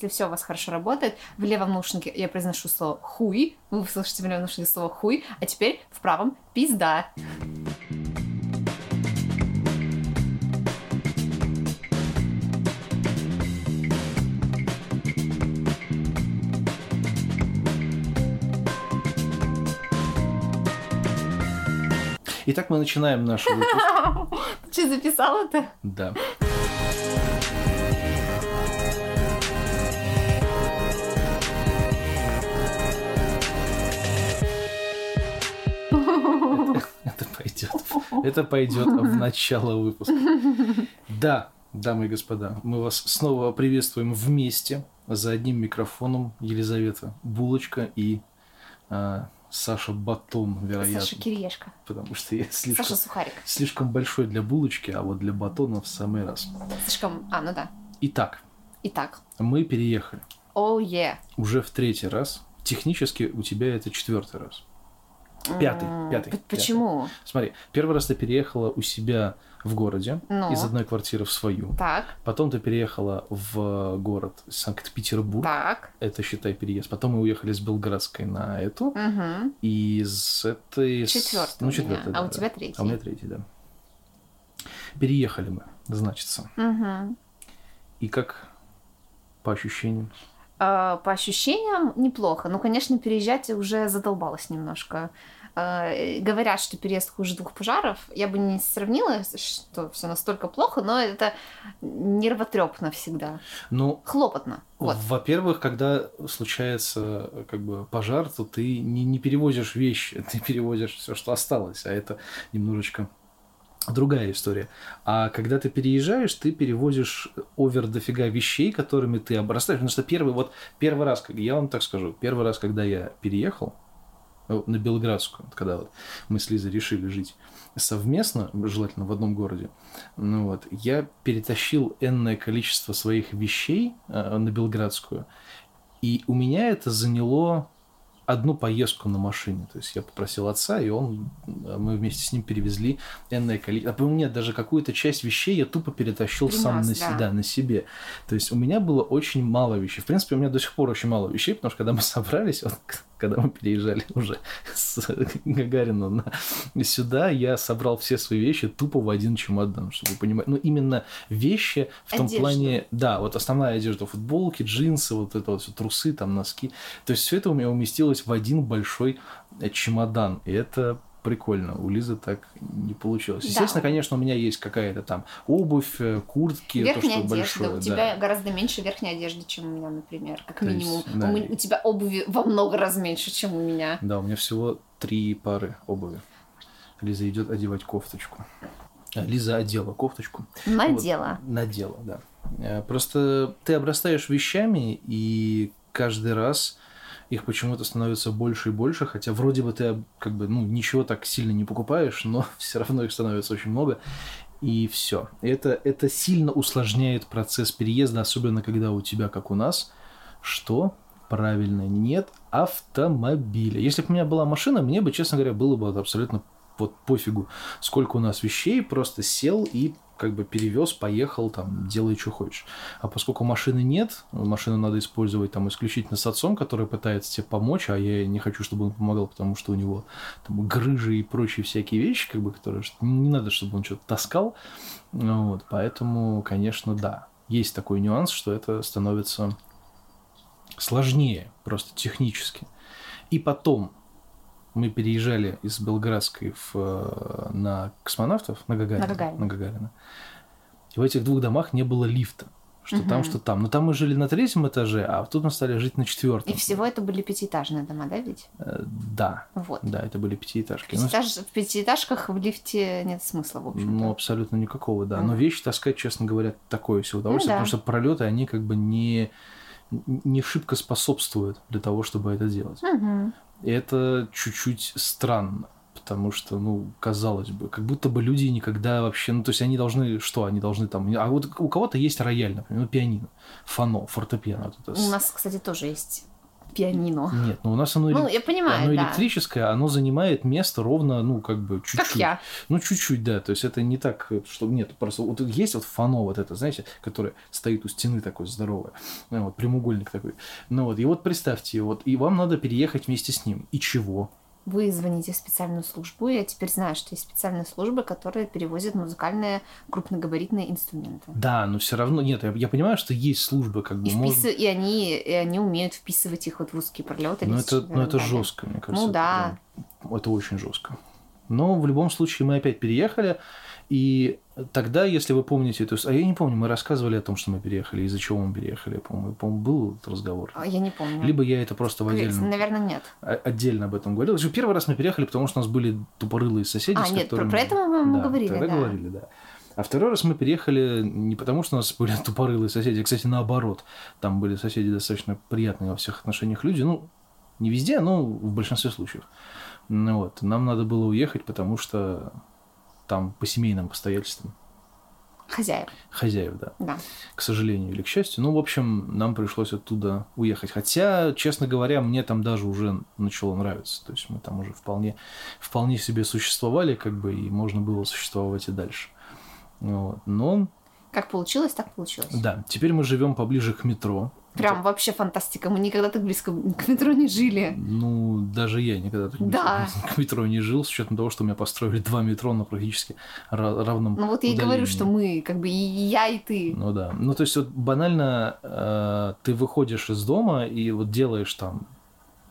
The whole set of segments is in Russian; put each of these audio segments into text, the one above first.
если все у вас хорошо работает, в левом наушнике я произношу слово хуй, вы услышите в левом наушнике слово хуй, а теперь в правом пизда. Итак, мы начинаем наш выпуск. Ты что, записал это? Да. Пойдет. Это пойдет в начало выпуска. Да, дамы и господа, мы вас снова приветствуем вместе за одним микрофоном Елизавета Булочка и а, Саша Батон, вероятно. Саша Кириешка. Потому что я слишком, Саша Сухарик. слишком большой для булочки, а вот для батона в самый раз. Слишком... А, ну да. Итак, Итак. мы переехали Оу, е. уже в третий раз. Технически у тебя это четвертый раз. Пятый, пятый, п- пятый. Почему? Смотри, первый раз ты переехала у себя в городе Ну. из одной квартиры в свою. Так, Потом ты переехала в город Санкт-Петербург. так. Это, считай, переезд. Потом мы уехали с Белградской на эту. Угу. И с этой... Четвертый Ну, у четвертый, а да, у да. тебя третий. А у меня третий, да. Переехали мы, значится. Угу. И как по ощущениям? А, По ощущениям неплохо. Ну, конечно, переезжать уже задолбалась немножко. А, Говорят, что переезд хуже двух пожаров. Я бы не сравнила, что все настолько плохо, но это нервотрепно всегда. Ну, Хлопотно. Вот. Во-первых, когда случается как бы пожар, то ты не, не перевозишь вещи, ты перевозишь все, что осталось, а это немножечко другая история. А когда ты переезжаешь, ты перевозишь овер дофига вещей, которыми ты обрастаешь. Потому что первый, вот первый раз, как я вам так скажу, первый раз, когда я переехал э, на Белградскую, когда вот мы с Лизой решили жить совместно, желательно в одном городе, ну вот, я перетащил энное количество своих вещей э, на Белградскую, и у меня это заняло одну поездку на машине. То есть я попросил отца, и он, э, мы вместе с ним перевезли энное количество. А по мне даже какую-то часть вещей я тупо перетащил сам на, да. да, на себе. То есть у меня было очень мало вещей. В принципе, у меня до сих пор очень мало вещей, потому что когда мы собрались, вот, когда мы переезжали уже с Гагарина на сюда, я собрал все свои вещи тупо в один чемодан, чтобы вы понимали. Ну, именно вещи в том Одежду. плане, да, вот основная одежда, футболки, джинсы, вот это вот всё, трусы, там, носки. То есть все это у меня уместилось в один большой э, чемодан. И это прикольно. У Лизы так не получилось. Да. Естественно, конечно, у меня есть какая-то там обувь, э, куртки, Верхняя то, что одежда. большое. у да. тебя гораздо меньше верхней одежды, чем у меня, например, как То есть, минимум. да. У, у тебя обуви во много раз меньше, чем у меня. Да, у меня всего три пары обуви. Лиза идет одевать кофточку. А, Лиза одела кофточку. Надела. Вот, надела, да. Э, Просто ты обрастаешь вещами, и каждый раз их почему-то становится больше и больше, хотя вроде бы ты как бы ну ничего так сильно не покупаешь, но все равно их становится очень много. И все. Это, это сильно усложняет процесс переезда, особенно когда у тебя, как у нас, что правильно, нет автомобиля. Если бы у меня была машина, мне бы, честно говоря, было бы абсолютно вот пофигу, сколько у нас вещей, просто сел и как бы перевез, поехал, там, делай, что хочешь. А поскольку машины нет, машину надо использовать там исключительно с отцом, который пытается тебе помочь, а я не хочу, чтобы он помогал, потому что у него там грыжи и прочие всякие вещи, как бы, которые не надо, чтобы он что-то таскал. Ну Вот, поэтому, конечно, да, есть такой нюанс, что это становится сложнее, просто технически. И потом мы переезжали из Белградской в, э, на космонавтов, на Гагарина. На Гагарина. на Гагарина. И в этих двух домах не было лифта. Что там, Мгм. что там. Но там мы жили на третьем этаже, а тут мы стали жить на четвертом. И всего это были пятиэтажные дома, да, ведь? Э, Да, Вот. да, это были пятиэтажки. Пятиэтаж- В пятиэтажках в лифте нет смысла, в общем-то. Ну, абсолютно никакого, да. Но Мгм. вещи таскать, честно говоря, такое себе удовольствие, Ну да. потому что пролеты, они как бы не, не шибко способствуют для того, чтобы это делать. Мгм. И это чуть-чуть странно, потому что, ну, казалось бы, как будто бы люди никогда вообще, ну, то есть они должны, что, они должны там, а вот у кого-то есть рояль, например, ну, пианино, фано, фортепиано. вот это У нас, кстати, тоже есть пианино. Нет, ну у нас оно, Ну, эле- я понимаю, оно да. электрическое, оно занимает место ровно, ну, как бы чуть-чуть. Как я. Ну, чуть-чуть, да. То есть это не так, э, что нет, просто вот есть вот фано вот это, знаете, которое стоит у стены такое здоровое, ну, вот прямоугольник такой. Ну вот, и вот представьте, вот, и вам надо переехать вместе с ним. И чего? Вы звоните в специальную службу, я теперь знаю, что есть специальные службы, которые перевозят музыкальные крупногабаритные инструменты. Да, но все равно, нет, я, я понимаю, что есть службы, как бы, И, можно- впис- и, они, и они умеют вписывать их вот в узкие пролеты. Ну, это, ну, это жестко. мне кажется. Ну это да. прям- это очень жестко. Но в любом случае мы опять переехали, и тогда, если вы помните, то есть, а я не помню, мы рассказывали о том, что мы переехали, из-за чего мы переехали, по-моему, по-моему, был этот разговор. А, Я не помню. Либо я это просто в отдельном, Наверное, нет. отдельно об этом говорил. Еще Первый раз мы переехали, потому что у нас были тупорылые соседи, А, с нет, про- которыми... про это мы- мы Да, говорили, тогда да. говорили, да. А второй раз мы переехали не потому, что у нас были тупорылые соседи, а, кстати, наоборот. Там были соседи достаточно приятные во всех отношениях люди. Ну, не везде, но в большинстве случаев. Ну, вот. Нам надо было уехать, потому что там по семейным обстоятельствам Хозяев, хозяев, да, да. к сожалению или к счастью. Ну, в общем, нам пришлось оттуда уехать. Хотя, честно говоря, мне там даже уже начало нравиться. То есть мы там уже вполне, вполне себе существовали, как бы, и можно было существовать и дальше. Вот. Но, Как получилось, так получилось. да, теперь мы живем поближе к метро. Прям вообще фантастика. Мы никогда так близко к метро не жили. Ну, даже я никогда так Да. к метро не жил, с учетом того, что у меня построили два метро на практически ра- равном Ну вот я и говорю, что мы, как бы и я, и ты. Ну да. Ну, то есть, вот банально э, ты выходишь из дома и вот делаешь там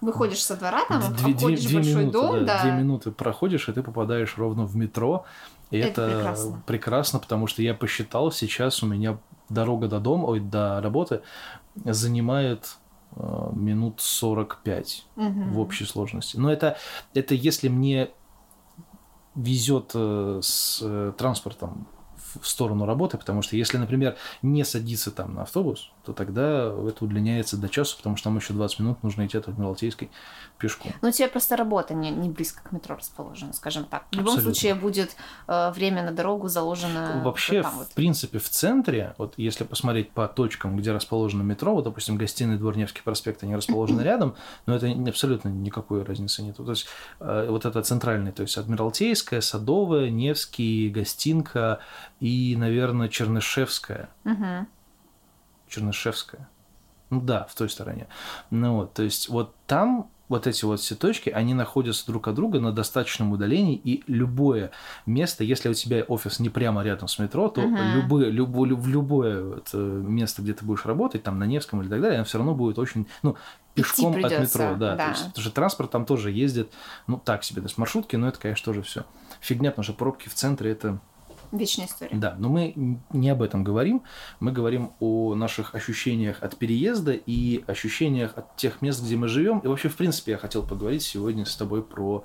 Выходишь со двора, там, две, обходишь две большой минуты, дом, да. две минуты проходишь, и ты попадаешь ровно в метро. И Это это, прекрасно. прекрасно, потому что я посчитал, сейчас у меня дорога до дома, ой, до работы занимает э, минут 45 Мгм. в общей сложности. Но это, это если мне везет э, с э, транспортом в в сторону работы, потому что если, например, не садиться там на автобус, то тогда это удлиняется до часу, потому что там еще 20 минут нужно идти от Адмиралтейской пешком. Ну, у тебя просто работа не, не близко к метро расположена, скажем так. В любом Абсолютно. случае будет э, время на дорогу заложено Вообще, вот в принципе, в центре, вот если посмотреть по точкам, где расположено метро, вот, допустим, гостиный двор Невский проспект, они расположены рядом, но это абсолютно никакой разницы нет. То есть э, вот это центральный, то есть Адмиралтейская, Садовая, Невский, Гостинка и, наверное, Чернышевская. Мгм. Чернышевская. Ну да, в той стороне. Ну вот, то есть вот там вот эти вот все точки, они находятся друг от друга на достаточном удалении, и любое место, если у тебя офис не прямо рядом с метро, то Мгм. любое, любое, любое э, место, где ты будешь работать, там на Невском или так далее, оно все равно будет очень, ну, пешком от метро, да, да. То есть, потому что транспорт там тоже ездит, ну, так себе, то есть маршрутки, но это, конечно, тоже все фигня, потому что пробки в центре это Вечная история. да, но мы не об этом говорим. Мы говорим о наших ощущениях от переезда и ощущениях от тех мест, где мы живем. И вообще, в принципе, я хотел поговорить сегодня с тобой про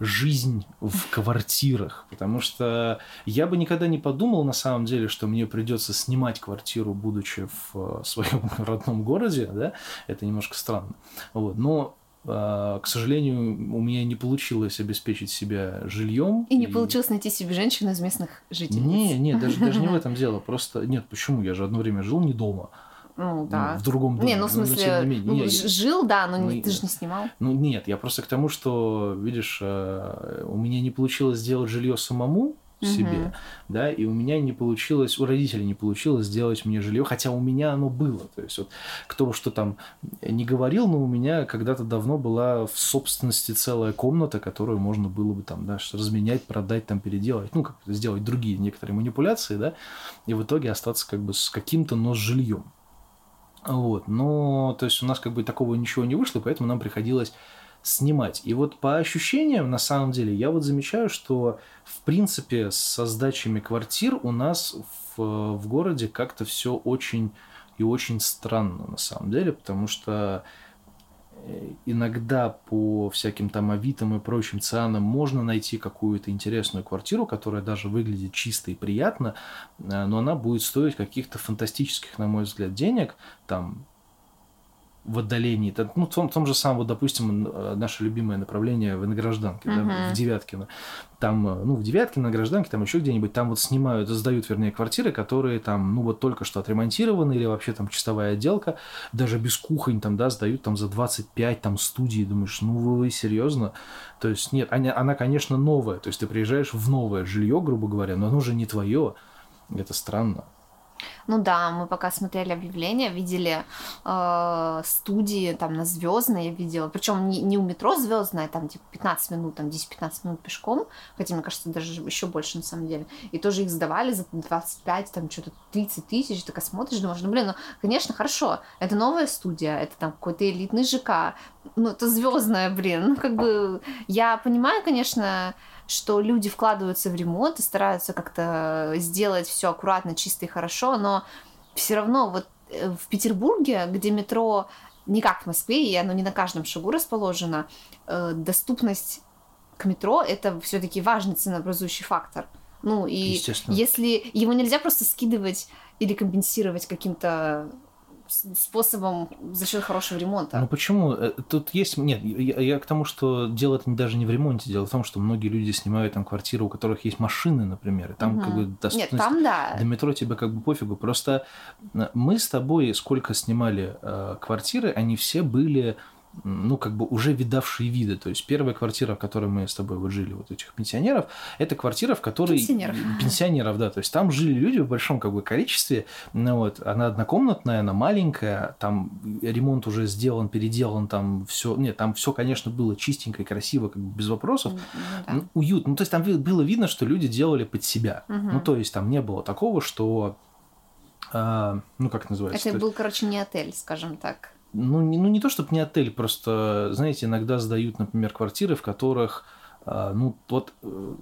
жизнь в квартирах, потому что я бы никогда не подумал на самом деле, что мне придется снимать квартиру, будучи в э, своем родном городе, да, это немножко странно, вот, но к сожалению, у меня не получилось обеспечить себя жильем. И не получилось найти себе женщину из местных жителей. Не, не, даже, даже не в этом дело. Просто нет, почему? Я же одно время жил не дома, Ну, ну, да. в другом доме. Не, ну в но смысле, тем не менее. ну, жил, да, но не- Ну, ты же не снимал. ну нет, я просто к тому, что, видишь, э, у меня не получилось сделать жилье самому себе, Мгм. да, и у меня не получилось, у родителей не получилось сделать мне жилье, хотя у меня оно было. То есть вот кто что там не говорил, но у меня когда-то давно была в собственности целая комната, которую можно было бы там, да, разменять, продать, там переделать, ну, как сделать другие некоторые манипуляции, да, и в итоге остаться как бы с каким-то, но с жильем. Вот, но, то есть у нас как бы такого ничего не вышло, поэтому нам приходилось снимать. И вот по ощущениям, на самом деле, я вот замечаю, что, в принципе, со сдачами квартир у нас в, в городе как-то все очень и очень странно, на самом деле, потому что э, иногда по всяким там авитам и прочим цианам можно найти какую-то интересную квартиру, которая даже выглядит чисто и приятно, э, но она будет стоить каких-то фантастических, на мой взгляд, денег, там в отдалении, ну, в том, в том же самом, вот, допустим, э, наше любимое направление в Гражданке, uh-huh. да, в Девяткино. Там, э, ну, в Девяткино, на Гражданке, там еще где-нибудь, там вот снимают, сдают, вернее, квартиры, которые там, ну, вот только что отремонтированы, или вообще там чистовая отделка, даже без кухонь там, да, сдают там за 25 там студии, думаешь, ну, вы серьезно? То есть, нет, она, она, конечно, новая, то есть ты приезжаешь в новое жилье, грубо говоря, но оно уже не твое, это странно. Ну да, мы пока смотрели объявления, видели э, студии там на Звездной, я видела, причем не, не у метро Звездная, там типа 15 минут, там 10-15 минут пешком, хотя мне кажется даже еще больше на самом деле. И тоже их сдавали за 25, там что-то 30 тысяч, ты такая смотришь, думаешь, ну блин, ну конечно, хорошо, это новая студия, это там какой-то элитный ЖК, ну это звездная, блин, ну как бы я понимаю, конечно, что люди вкладываются в ремонт и стараются как-то сделать все аккуратно, чисто и хорошо, но все равно вот э, в Петербурге, где метро не как в Москве, и оно не на каждом шагу расположено, э, доступность к метро это все-таки важный ценообразующий фактор. Ну и если его нельзя просто скидывать или компенсировать каким-то способом за счет хорошего ремонта. Ну почему? Э, тут есть... Нет, я, я к тому, что дело это даже не в ремонте. Дело в том, что многие люди снимают там квартиры, у которых есть машины, например. И там угу. как бы доступность... Нет, там да. До метро тебе как бы пофигу. Просто э, мы с тобой сколько снимали э, квартиры, они все были ну, как бы уже видавшие виды. То есть первая квартира, в которой мы с тобой вот жили, вот этих пенсионеров, это квартира, в которой... Пенсионеров. Пенсионеров, да. То есть там жили люди в большом как бы количестве. Ну, вот, она однокомнатная, она маленькая, там ремонт уже сделан, переделан, там все... Нет, там все, конечно, было чистенько и красиво, как бы без вопросов. Ну, да. ну, уютно. Ну, то есть там было видно, что люди делали под себя. Угу. Ну, то есть там не было такого, что... А, ну, как называется? Это был, короче, не отель, скажем так ну, не, ну не то чтобы не отель, просто, знаете, иногда сдают, например, квартиры, в которых ну, вот э,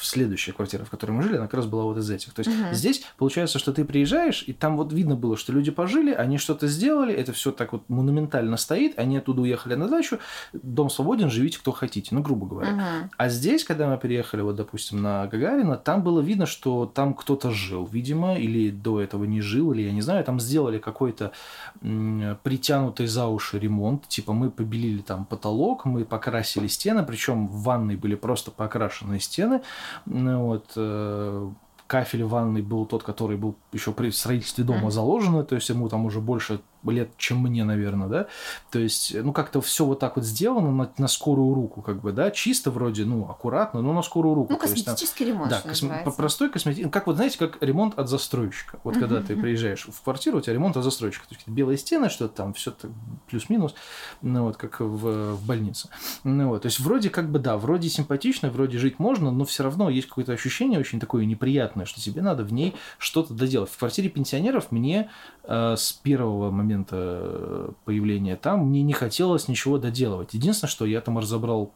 следующая квартира, в которой мы жили, она как раз была вот из этих. То есть угу. здесь получается, что ты приезжаешь, и там вот видно было, что люди пожили, они что-то сделали, это все так вот монументально стоит, они оттуда уехали на дачу, дом свободен, живите кто хотите, ну, грубо говоря. Угу. А здесь, когда мы приехали, вот, допустим, на Гагарина, там было видно, что там кто-то жил, видимо, или до этого не жил, или я не знаю, там сделали какой-то притянутый за уши ремонт, типа мы побелили там потолок, мы покрасили стены, причем в ванной ванной были просто покрашенные стены. Вот, э, кафель в ванной был тот, который был еще при строительстве дома mm-hmm. заложен, то есть ему там уже больше лет, чем мне, наверное, да. То есть, ну, как-то все вот так вот сделано на, на скорую руку, как бы, да, чисто вроде, ну, аккуратно, но на скорую руку. Ну, косметический есть, там, ремонт, Да, косме- простой косметический, как вот, знаете, как ремонт от застройщика. Вот когда ты приезжаешь в квартиру, у тебя ремонт от застройщика. То есть, белые стены, что-то там, все плюс-минус, ну, вот, как в, в больнице. Ну, вот, то есть, вроде как бы, да, вроде симпатично, вроде жить можно, но все равно есть какое-то ощущение очень такое неприятное, что тебе надо в ней что-то доделать. В квартире пенсионеров мне э, с первого момента момента э, появления там, мне не хотелось ничего доделывать. Единственное, что я там разобрал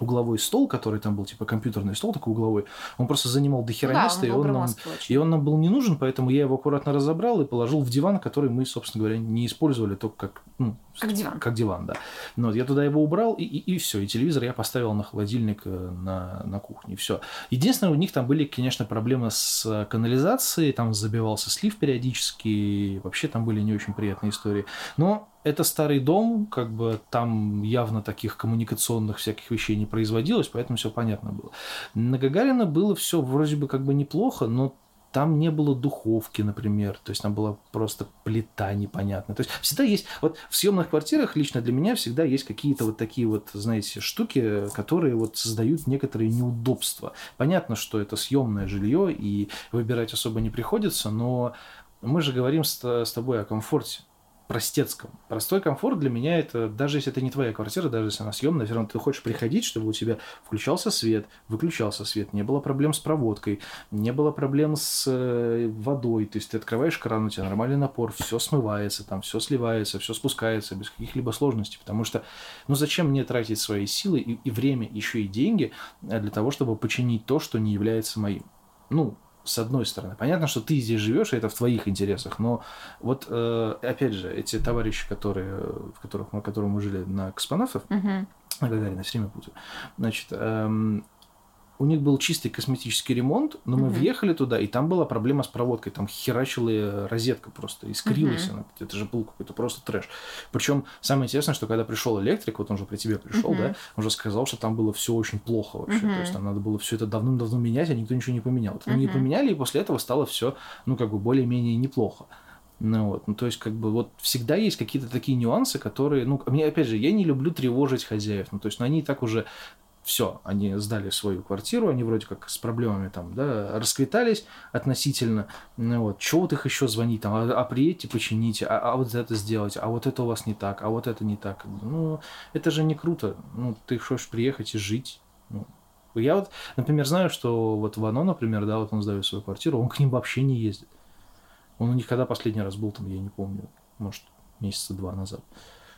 угловой стол, который там был, типа компьютерный стол такой угловой, он просто занимал дохера да, места, и он, нам, и он нам был не нужен, поэтому я его аккуратно разобрал и положил в диван, который мы, собственно говоря, не использовали, только как, ну, как диван. Как диван, да. Ну, вот я туда его убрал, и, и, и все. И телевизор я поставил на холодильник э, на, на кухне. Все. Единственное, у них там были, конечно, проблемы с канализацией, там забивался слив периодически, вообще там были не очень приятные истории. Но это старый дом, как бы там явно таких коммуникационных всяких вещей не производилось, поэтому все понятно было. На Гагарина было все вроде бы как бы неплохо, но там не было духовки, например, то есть там была просто плита непонятная. То есть всегда есть, вот в съемных квартирах лично для меня всегда есть какие-то вот такие вот, знаете, штуки, которые вот создают некоторые неудобства. Понятно, что это съемное жилье и выбирать особо не приходится, но мы же говорим с, с тобой о комфорте простецком. Простой комфорт для меня это, даже если это не твоя квартира, даже если она съемная, все равно ты хочешь приходить, чтобы у тебя включался свет, выключался свет, не было проблем с проводкой, не было проблем с э, водой, то есть ты открываешь кран, у тебя нормальный напор, все смывается, там все сливается, все спускается без каких-либо сложностей, потому что, ну зачем мне тратить свои силы и, и время, еще и деньги э, для того, чтобы починить то, что не является моим? Ну, с одной стороны. Понятно, что ты здесь живешь, и это в твоих интересах, но вот, э, опять же, эти товарищи, которые, в которых мы, которым мы жили на Каспанавтов, uh-huh. на Гагарина, все время путаю, значит, эм, у них был чистый косметический ремонт, но мы въехали туда, и там была проблема с проводкой. Там херачила розетка просто, искрилась Мгм. она. Это же был какой-то просто трэш. Причем самое интересное, что когда пришел электрик, вот он же при тебе пришел, Мгм. да, он же сказал, что там было все очень плохо вообще. То Мгм. есть там надо было все это давным-давно менять, а никто ничего не поменял. Вот они Мгм. поменяли, и после этого стало все, ну, как бы более-менее неплохо. Ну вот, ну то есть как бы вот всегда есть какие-то такие нюансы, которые, ну, мне опять же, я не люблю тревожить хозяев, ну то есть, ну они и так уже все, они сдали свою квартиру, они вроде как с проблемами там, да, расквитались относительно, ну вот, чего вот их еще звонить там, а, а приедьте, почините, а, а вот это сделайте, а вот это у вас не так, а вот это не так, ну, это же не круто, ну, ты хочешь приехать и жить, ну, я вот, например, знаю, что вот Вано, например, да, вот он сдает свою квартиру, он к ним вообще не ездит. Он у них когда последний раз был там, я не помню, может, месяца два назад.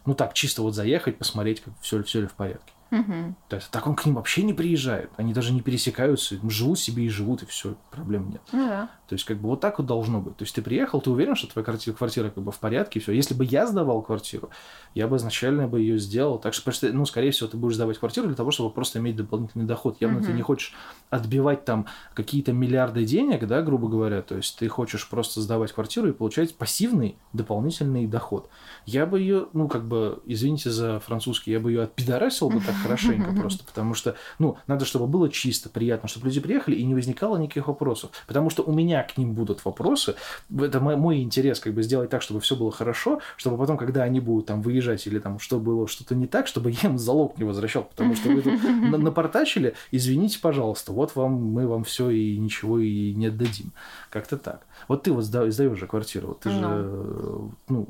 Ну так, чисто вот заехать, посмотреть, как все, все ли в порядке. Мгм. То есть, так он к ним вообще не приезжает. Они даже не пересекаются, живут себе и живут, и все, проблем нет. Ну да. То есть, как бы вот так вот должно быть. То есть, ты приехал, ты уверен, что твоя квартира, квартира как бы в порядке, и все. Если бы я сдавал квартиру, я бы изначально бы ее сделал. Так что, ну, скорее всего, ты будешь сдавать квартиру для того, чтобы просто иметь дополнительный доход. Явно ты Мгм. не хочешь отбивать там какие-то миллиарды денег, да, грубо говоря. То есть, ты хочешь просто сдавать квартиру и получать пассивный дополнительный доход. Я бы ее, ну, как бы, извините за французский, я бы ее отпидорасил бы так хорошенько просто, потому что, ну, надо, чтобы было чисто, приятно, чтобы люди приехали и не возникало никаких вопросов. Потому что у меня к ним будут вопросы. Это мой, мой интерес, как бы, сделать так, чтобы все было хорошо, чтобы потом, когда они будут там выезжать или там что было что-то не так, чтобы я им залог не возвращал, потому что вы тут на- напортачили, извините, пожалуйста, вот вам, мы вам все и ничего и не отдадим. Как-то так. Вот ты вот сда- сдаешь же квартиру, вот ты же, э, ну,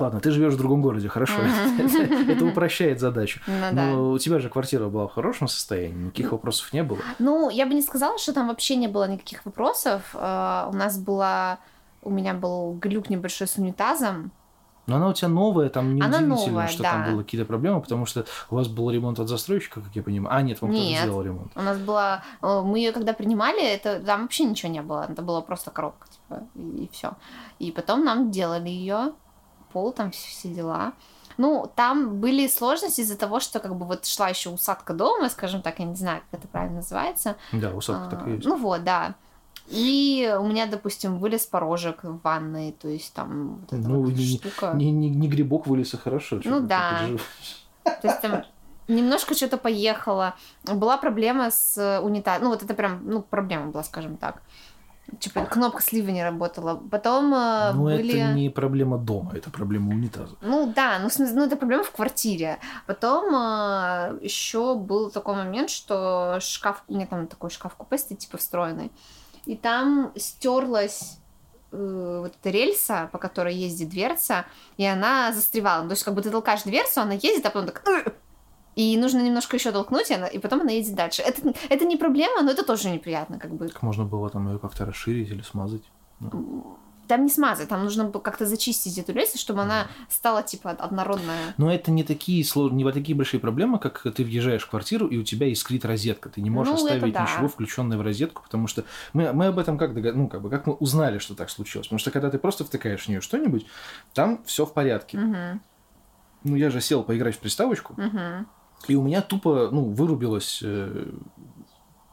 Ладно, ты живешь в другом городе, хорошо. Это упрощает задачу. Ну. Но у тебя же квартира была в хорошем состоянии, никаких вопросов не было. Ну, я бы не сказала, что там вообще не было никаких вопросов. Э, У нас была... У меня был глюк небольшой с унитазом. Но она у тебя новая, там не Она удивительно, новая, что да. там были какие-то проблемы, потому что у вас был ремонт от застройщика, как я понимаю. А, нет, вам кто-то Нет. сделал ремонт. У нас была... э, Мы ее когда принимали, это там вообще ничего не было. Это была просто коробка, типа, и, все. И потом нам делали ее, пол, там все, дела. Ну, там были сложности из-за того, что как бы вот шла еще усадка дома, скажем так, я не знаю, как это правильно называется. Да, усадка А, так и есть. Ну вот, да. И у меня, допустим, вылез порожек в ванной, то есть там вот эта Ну, вот не- штука. Не, не, не грибок вылез, а хорошо. Ну да. То есть там немножко что-то поехало. Была проблема с унитазом. Ну, вот это прям, ну, проблема была, скажем так. Типа кнопка слива не работала. Потом э, Ну, были... это не проблема дома, это проблема унитаза. Ну да, ну, смысле, ну это проблема в квартире. Потом еще был такой момент, что шкаф, у меня там такой шкаф купе стоит, типа встроенный, и там стерлась э, вот эта рельса, по которой ездит дверца, и она застревала. Ну, То есть, как бы ты толкаешь дверцу, она ездит, а потом так... И нужно немножко еще толкнуть, и, она, и потом она едет дальше. Это, это не проблема, но это тоже неприятно, как бы. Как можно было там ее как-то расширить или смазать? Там не смазать, там нужно было как-то зачистить эту рельсу, чтобы она стала, типа, однородная. Но это не такие сложные, не вот такие большие проблемы, как ты въезжаешь в квартиру и у тебя искрит розетка. Ты не можешь Ну, оставить да. ничего включенное в розетку, потому что мы, мы об этом как догад... ну как бы как мы узнали, что так случилось. Потому что когда ты просто втыкаешь в нее что-нибудь, там все в порядке. Мгм, Ну я же сел поиграть в приставочку, мгм. И у меня тупо ну вырубилось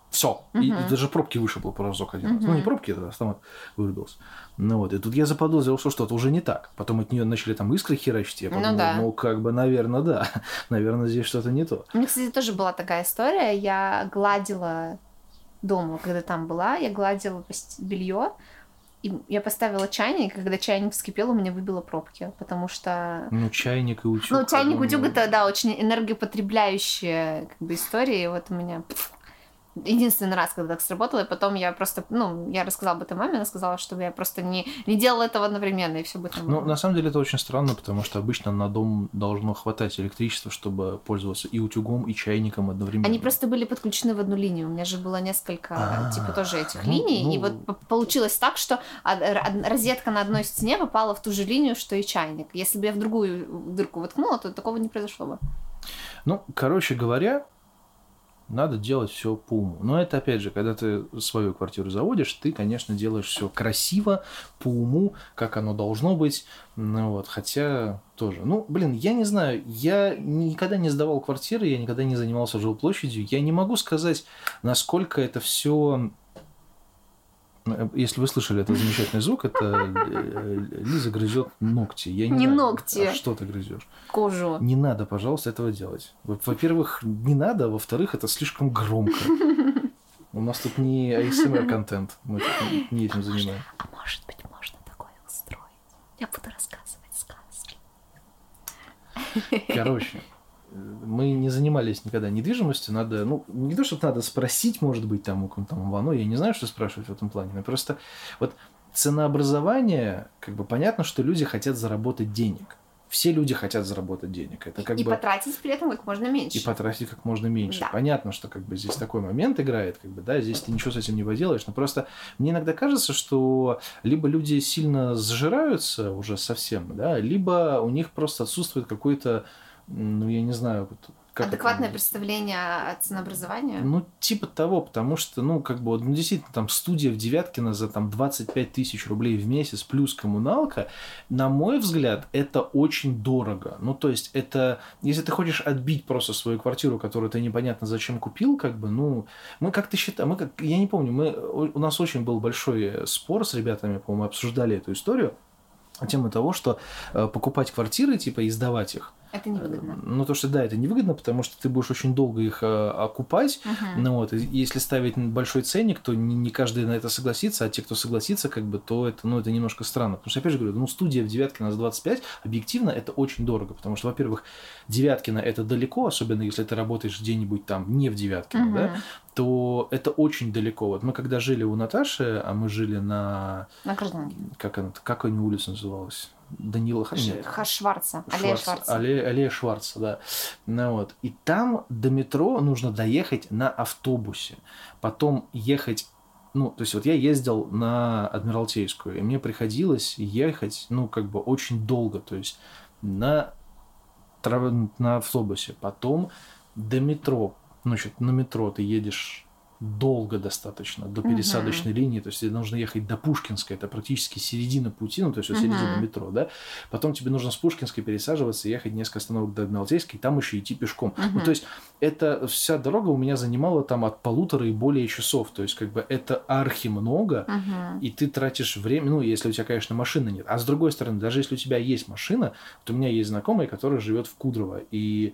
все. И, Мгм. и даже пробки вышибло по разок один раз. Ну, не пробки, это автомат вырубился. Ну вот, и тут я заподозрил, что что-то уже не так. Потом от нее начали там искры херачить. Я Ну подумал, да. ну, как бы, наверное, да. наверное, здесь что-то не то. У меня, кстати, тоже была такая история. Я гладила дома, когда там была, я гладила белье, и я поставила чайник, и когда чайник вскипел, у меня выбило пробки, потому что... Ну, чайник и утюг. Ну, чайник, по-моему, утюг это, да, очень энергопотребляющая как бы история, и вот у меня пф, единственный раз, когда так сработало, и потом я просто, ну, я рассказала об этом маме, она сказала, чтобы я просто не, не делала этого одновременно, и все будет Ну, нормально. на самом деле это очень странно, потому что обычно на дом должно хватать электричества, чтобы пользоваться и утюгом, и чайником одновременно. Они просто были подключены в одну линию. У меня же было несколько, А, типа, тоже этих ну, линий. ну. И вот получилось так, что розетка на одной стене попала в ту же линию, что и чайник. Если бы я в другую дырку воткнула, то такого не произошло бы. Ну, короче говоря, Надо делать все по уму. Но это, опять же, когда ты свою квартиру заводишь, ты, конечно, делаешь все красиво, по уму, как оно должно быть. Ну, вот, хотя тоже. Ну, блин, я не знаю, я никогда не сдавал квартиры, я никогда не занимался жилплощадью. Я не могу сказать, насколько это все если вы слышали этот замечательный звук, это э, Лиза грызет ногти. Я не, не знаю, ногти. А что ты грызешь? Кожу. Не надо, пожалуйста, этого делать. Во-первых, не надо, а во-вторых, это слишком громко. У нас тут не ASMR-контент, мы тут не этим занимаем. А может быть, можно такое устроить? Я буду рассказывать сказки. Короче, мы не занимались никогда недвижимостью, надо, ну, не то, что надо спросить, может быть, там у там Вано, я не знаю, что спрашивать в этом плане, но просто вот ценообразование, как бы понятно, что люди хотят заработать денег. Все люди хотят заработать денег. Это как и бы... потратить при этом как можно меньше. И потратить как можно меньше. Да. Понятно, что как бы здесь такой момент играет, как бы, да, здесь ты ничего с этим не поделаешь, но просто мне иногда кажется, что либо люди сильно сжираются уже совсем, да, либо у них просто отсутствует какой-то ну, я не знаю, как Адекватное это... представление о ценообразовании? Ну, типа того, потому что, ну, как бы, ну, действительно, там студия в Девяткино за там 25 тысяч рублей в месяц плюс коммуналка, на мой взгляд, это очень дорого. Ну, то есть, это, если ты хочешь отбить просто свою квартиру, которую ты непонятно зачем купил, как бы, ну, мы как-то считаем, мы как, я не помню, мы, у нас очень был большой спор с ребятами, по-моему, обсуждали эту историю, тему того, что э, покупать квартиры, типа, и сдавать их, это невыгодно. Ну, то, что да, это невыгодно, потому что ты будешь очень долго их э, окупать. Угу. Ну, вот, и если ставить большой ценник, то не, не каждый на это согласится, а те, кто согласится, как бы, то это, ну, это немножко странно. Потому что, опять же говорю, ну, студия в девятке на 25, объективно, это очень дорого, потому что, во-первых, Девяткино это далеко, особенно если ты работаешь где-нибудь там не в Девяткино, Угу. да, то это очень далеко. Вот мы когда жили у Наташи, а мы жили на... На Гражданке. Как, она, как она улица называлась? Данила Нет. Шварца. Аллея Шварца. Аллея, аллея Шварца, да. Ну, вот. И там до метро нужно доехать на автобусе. Потом ехать ну, то есть вот я ездил на Адмиралтейскую, и мне приходилось ехать, ну, как бы очень долго, то есть на, на автобусе, потом до метро, значит, на метро ты едешь долго достаточно до пересадочной угу. линии, то есть тебе нужно ехать до Пушкинской, это практически середина пути, ну то есть вот середина угу. метро, да, потом тебе нужно с Пушкинской пересаживаться, ехать несколько остановок до Адмиралтейской, и там еще идти пешком. Угу. Ну то есть это вся дорога у меня занимала там от полутора и более часов, то есть как бы это архи много, угу. и ты тратишь время, ну если у тебя, конечно, машины нет, а с другой стороны, даже если у тебя есть машина, то у меня есть знакомый, который живет в Кудрово, и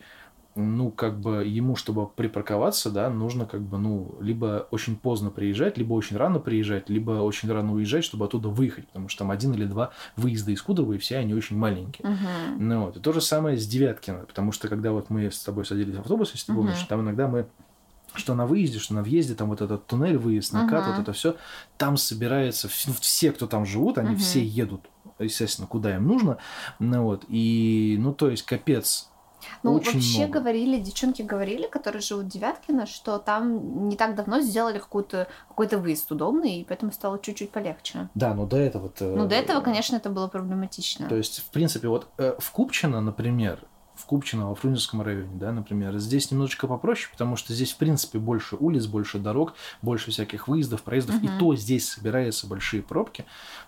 ну, как бы ему, чтобы припарковаться, да, нужно как бы, ну, либо очень поздно приезжать, либо очень рано приезжать, либо очень рано уезжать, чтобы оттуда выехать, потому что там один или два выезда из Кудрово, и все они очень маленькие. Uh-huh. Ну, вот. И то же самое с Девяткино, потому что когда вот мы с тобой садились в автобус, если ты uh-huh. помнишь, там иногда мы что на выезде, что на въезде, там вот этот туннель, выезд, накат, uh-huh. вот это все, там собирается, ну, все, кто там живут, они uh-huh. все едут, естественно, куда им нужно, ну вот, и, ну, то есть, капец, ну, Очень вообще много. говорили, девчонки говорили, которые живут в Девяткино, что там не так давно сделали какой-то какой-то выезд удобный, и поэтому стало чуть-чуть полегче. Да, но до этого... Ну, до этого, конечно, это было проблематично. То есть, в принципе, вот э, в Купчино, например, в Купчино, во Фрунзенском районе, да, например, здесь немножечко попроще, потому что здесь, в принципе, больше улиц, больше дорог, больше всяких выездов, проездов, Мгм. и то здесь собираются большие пробки,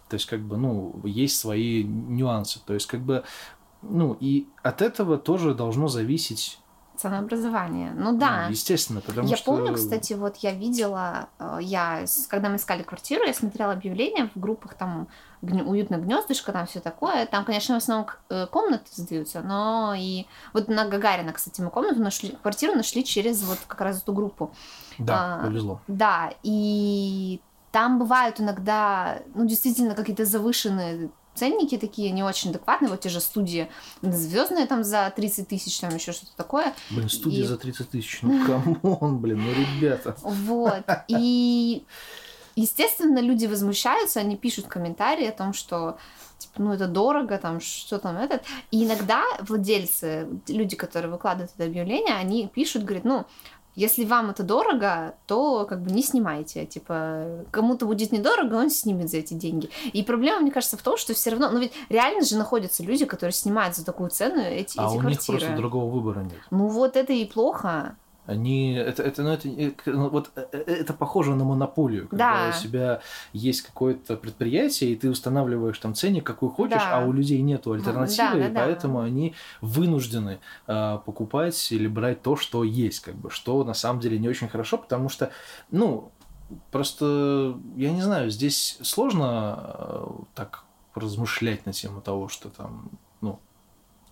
то есть, как бы, ну, есть свои нюансы, то есть, как бы, ну, и от этого тоже должно зависеть, Ценообразование. Ну ну, да. естественно, потому я что... помню, кстати, вот я видела, э, я, когда мы искали квартиру, я смотрела объявления в группах там гн- уютное гнездышко, там все такое. Там, конечно, в основном э, комнаты сдаются, но и вот на Гагарина, кстати, мы комнату нашли, квартиру нашли через вот как раз эту группу. Да, а, повезло. Да, и там бывают иногда, ну, действительно, какие-то завышенные ценники такие не очень адекватные, вот те же студии звездные там за 30 тысяч, там еще что-то такое. Блин, студия и- за 30 тысяч, ну, come on, блин, ну, ребята. Вот. И, естественно, люди возмущаются, они пишут комментарии о том, что типа, ну, это дорого, там, что там этот. И иногда владельцы, люди, которые выкладывают это объявление, они пишут, говорят, ну, если вам это дорого, то как бы не снимайте. Типа, кому-то будет недорого, он снимет за эти деньги. И проблема, мне кажется, в том, что все равно, ну ведь реально же находятся люди, которые снимают за такую цену эти, А эти у них квартиры. просто другого выбора нет. Ну вот это и плохо. Они, это, это, ну, это, э, ну, вот, э, э, это похоже на монополию, когда Да. у тебя есть какое-то предприятие, и ты устанавливаешь там ценник, какой хочешь, Да. а у людей нету альтернативы, да, и да. поэтому они вынуждены э, покупать или брать то, что есть, как бы, что на самом деле не очень хорошо, потому что, ну, просто, я не знаю, здесь сложно э, так размышлять на тему того, что там,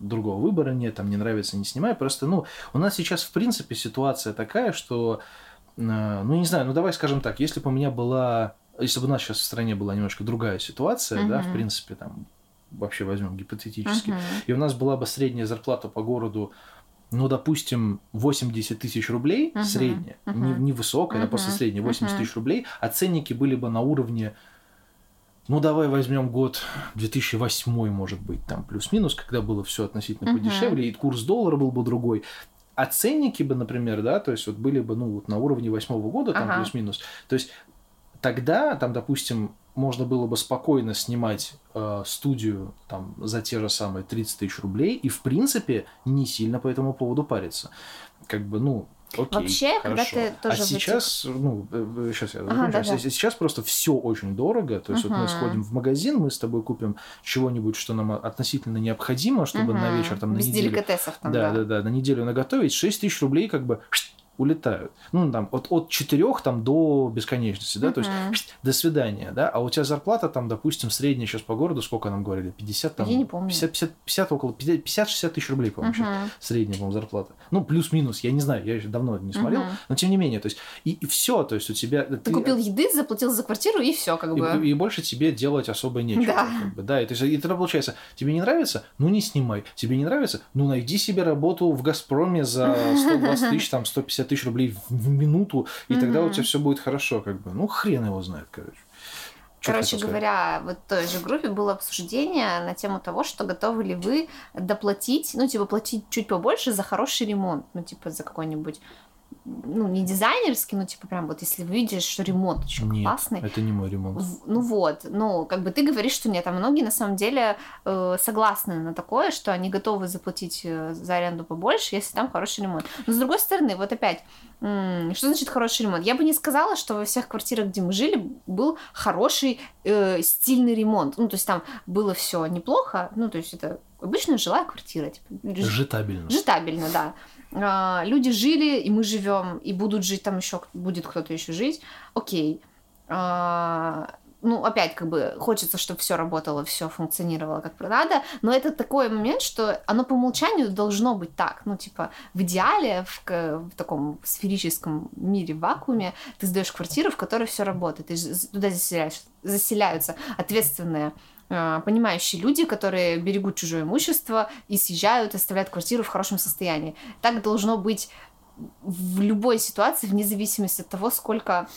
другого выбора нет, там не нравится, не снимай. Просто, ну, у нас сейчас, в принципе, ситуация такая, что, э, ну, не знаю, ну, давай скажем так, если бы у меня была, если бы у нас сейчас в стране была немножко другая ситуация, да, в принципе, там, вообще возьмем гипотетически, Мгм. и у нас была бы средняя зарплата по городу, ну, допустим, 80 тысяч рублей, Мгм, средняя, не, мгм. не высокая, а Мгм, просто средняя, 80 мгм. тысяч рублей, а ценники были бы на уровне ну, давай возьмем год 2008, может быть, там плюс-минус, когда было все относительно Мгм. подешевле, и курс доллара был бы другой. А ценники бы, например, да, то есть вот были бы, ну, вот на уровне восьмого года, там Ага. плюс-минус. То есть тогда, там, допустим, можно было бы спокойно снимать э, студию там за те же самые 30 тысяч рублей и, в принципе, не сильно по этому поводу париться. Как бы, ну, окей, Вообще, когда хорошо. ты тоже А этих- сейчас, ну, сейчас я Ага, закончу. да-да. Сейчас- Сейчас просто все очень дорого. То есть вот мы сходим в магазин, мы с тобой купим чего-нибудь, что нам относительно необходимо, чтобы на Мгм. вечер, там, на Без неделю деликатесов там, да, да. да, да, на неделю наготовить, 6 тысяч рублей как бы улетают. Ну, там, от, от 4 там, до бесконечности, да, то есть до свидания, да, а у тебя зарплата там, допустим, средняя сейчас по городу, сколько нам говорили, 50 там, Я не помню. 50, 50, 50 около 50-60 тысяч рублей, по-моему, Мгм. средняя, по-моему, зарплата. Ну, плюс-минус, я не знаю, я еще давно не смотрел, Мгм. но тем не менее, то есть, и, все, то есть у тебя... Ты купил еды, заплатил за квартиру, и все, как и, бы. и больше тебе делать особо нечего. Да. как бы, да, и, то есть, и тогда получается, тебе не нравится, ну не снимай. Тебе не нравится, ну найди себе работу в Газпроме за 120 тысяч, там 150 тысяч рублей в, минуту, и тогда у тебя все будет хорошо, как бы. Ну хрен его знает, короче. Чё Короче говоря, вот в той же группе было обсуждение на тему того, что готовы ли вы доплатить, ну, типа, платить чуть побольше за хороший ремонт, ну, типа, за какой-нибудь, ну, не дизайнерский, ну, типа, прям вот, если вы видите, что ремонт очень Нет, классный, это не мой ремонт. В- Ну вот, ну, как бы ты говоришь, что нет, а многие на самом деле э, согласны на такое, что они готовы заплатить э, за аренду побольше, если там хороший ремонт. Но с другой стороны, вот опять, м, что значит хороший ремонт? Я бы не сказала, что во всех квартирах, где мы жили, был хороший э, стильный ремонт. Ну, то есть там было все неплохо, ну, то есть это обычная жилая квартира, типа, Житабельно. Житабельно, да. А, люди жили, и мы живем, и будут жить там еще, будет кто-то еще жить. Окей. А, ну, опять, как бы, хочется, чтобы все работало, все функционировало как надо, но это такой момент, что оно по умолчанию должно быть так. Ну, типа, в идеале, в, в таком сферическом мире, вакууме, ты сдаешь квартиру, в которой все работает, з- туда заселяешь, заселяются ответственные понимающие люди, которые берегут чужое имущество и съезжают, оставляют квартиру в хорошем состоянии. Так должно быть в любой ситуации, вне зависимости от того, сколько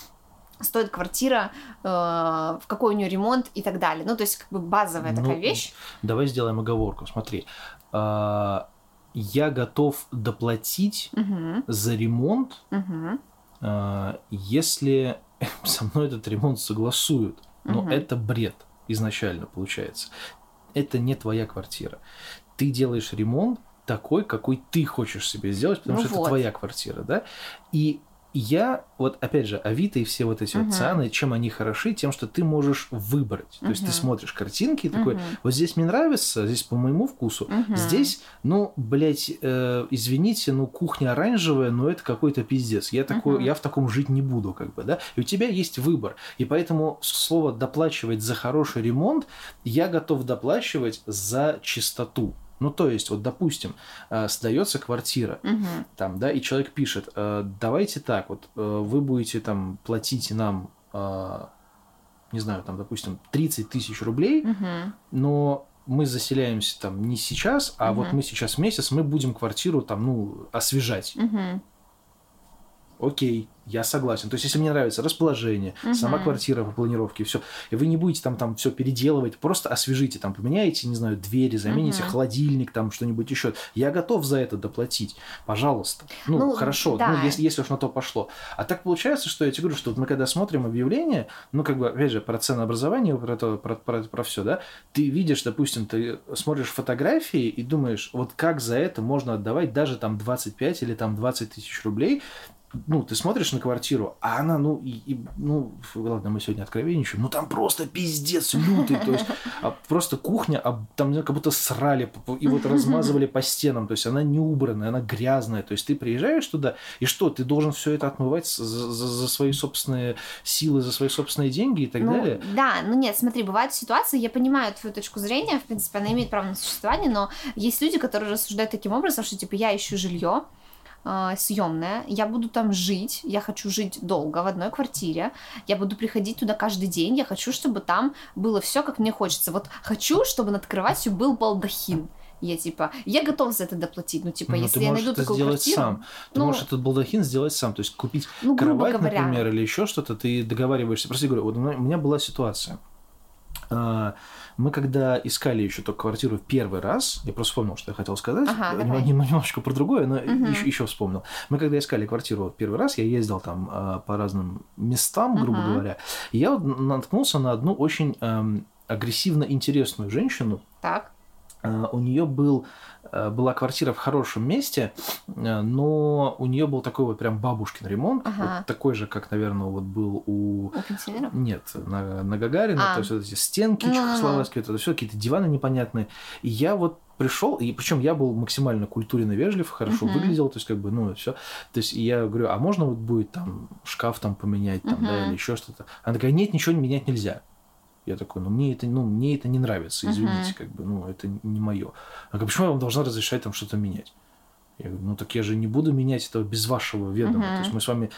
стоит квартира, э, в какой у нее ремонт и так далее. Ну, то есть, как бы базовая Ну, такая вещь. Давай сделаем оговорку. Смотри, а, я готов доплатить Мгм, за ремонт, мгм, а, если со мной этот ремонт согласуют. Но Мгм. это бред изначально получается. Это не твоя квартира. Ты делаешь ремонт такой, какой ты хочешь себе сделать, потому Ну что вот. это твоя квартира, да? И я, вот опять же, Авито и все вот эти Мгм. вот цены, чем они хороши, тем, что ты можешь выбрать. То есть ты смотришь картинки и такой, мгм, вот здесь мне нравится, здесь по моему вкусу, мгм. Здесь, ну, блядь, э, извините, ну, кухня оранжевая, но это какой-то пиздец. Я, такой, Мгм. я в таком жить не буду, как бы, да? И у тебя есть выбор. И поэтому слово «доплачивать за хороший ремонт» я готов доплачивать за чистоту. Ну, то есть, вот, допустим, э, сдается квартира, Мгм, там, да, и человек пишет, э, давайте так, вот, э, вы будете там платить нам, э, не знаю, там, допустим, 30 тысяч рублей, мгм. но мы заселяемся там не сейчас, а вот Мгм. мы сейчас месяц, мы будем квартиру там, ну, освежать. Мгм. Окей, я согласен. То есть, если мне нравится расположение, Мгм. сама квартира по планировке, все, и вы не будете там, там все переделывать, просто освежите, там поменяете, не знаю, двери, замените Мгм. холодильник, там что-нибудь еще. Я готов за это доплатить, пожалуйста. Ну, Ну, хорошо, да. ну, если, если уж на то пошло. А так получается, что я тебе говорю, что вот мы когда смотрим объявление, ну, как бы, опять же, про ценообразование, про, то, про, про, все, да, ты видишь, допустим, ты смотришь фотографии и думаешь, вот как за это можно отдавать даже там 25 или там 20 тысяч рублей, ну, ты смотришь на квартиру, а она, ну, и, и, ну, ладно, мы сегодня откровенничаем, ну, там просто пиздец лютый, то есть а просто кухня, а там ну, как будто срали и вот размазывали по стенам, то есть она не убранная, она грязная, то есть ты приезжаешь туда, и что, ты должен все это отмывать за- за свои собственные силы, за свои собственные деньги и так ну, далее? Да, ну нет, смотри, бывают ситуации, я понимаю твою точку зрения, в принципе, она имеет право на существование, но есть люди, которые рассуждают таким образом, что типа я ищу жилье, съемная, я буду там жить, я хочу жить долго в одной квартире, я буду приходить туда каждый день, я хочу, чтобы там было все, как мне хочется. Вот хочу, чтобы над кроватью был балдахин. Я типа, я готов за это доплатить. Ну, типа, Ну, если я найду это такую сделать квартиру. сам. Ты ну, можешь этот балдахин сделать сам, то есть купить ну, кровать, говоря. например, или еще что-то, ты договариваешься. Просто я говорю, вот у меня- у меня была ситуация. Мы когда искали еще только квартиру в первый раз, я просто вспомнил, что я хотел сказать, Ага, Нем- немножечко про другое, но Мгм. еще, еще вспомнил. Мы когда искали квартиру вот первый раз, я ездил там а, по разным местам, грубо Мгм. говоря, я наткнулся на одну очень эм, агрессивно интересную женщину, Так. А, у нее был, э, была квартира в хорошем месте, э, но у нее был такой вот прям бабушкин ремонт, Ага. вот такой же, как, наверное, вот был у... У пенсионеров? Нет, на, на Гагарина, А. то есть вот эти стенки Ну-ну-ну. чехословацкие, это все какие-то диваны непонятные. И я вот пришел, и причем я был максимально культурен и вежлив, хорошо Мгм. выглядел, то есть как бы, ну, все. То есть я говорю, а можно вот будет там шкаф там поменять, там, да, Мгм. или еще что-то. Она такая, нет, ничего менять нельзя. Я такой, ну мне это, ну, мне это не нравится, извините, Мгм. как бы, ну, это не мое. Говорит, почему я вам должна разрешать там что-то менять? Я говорю, ну так я же не буду менять этого без вашего ведома. Мгм. То есть мы с вами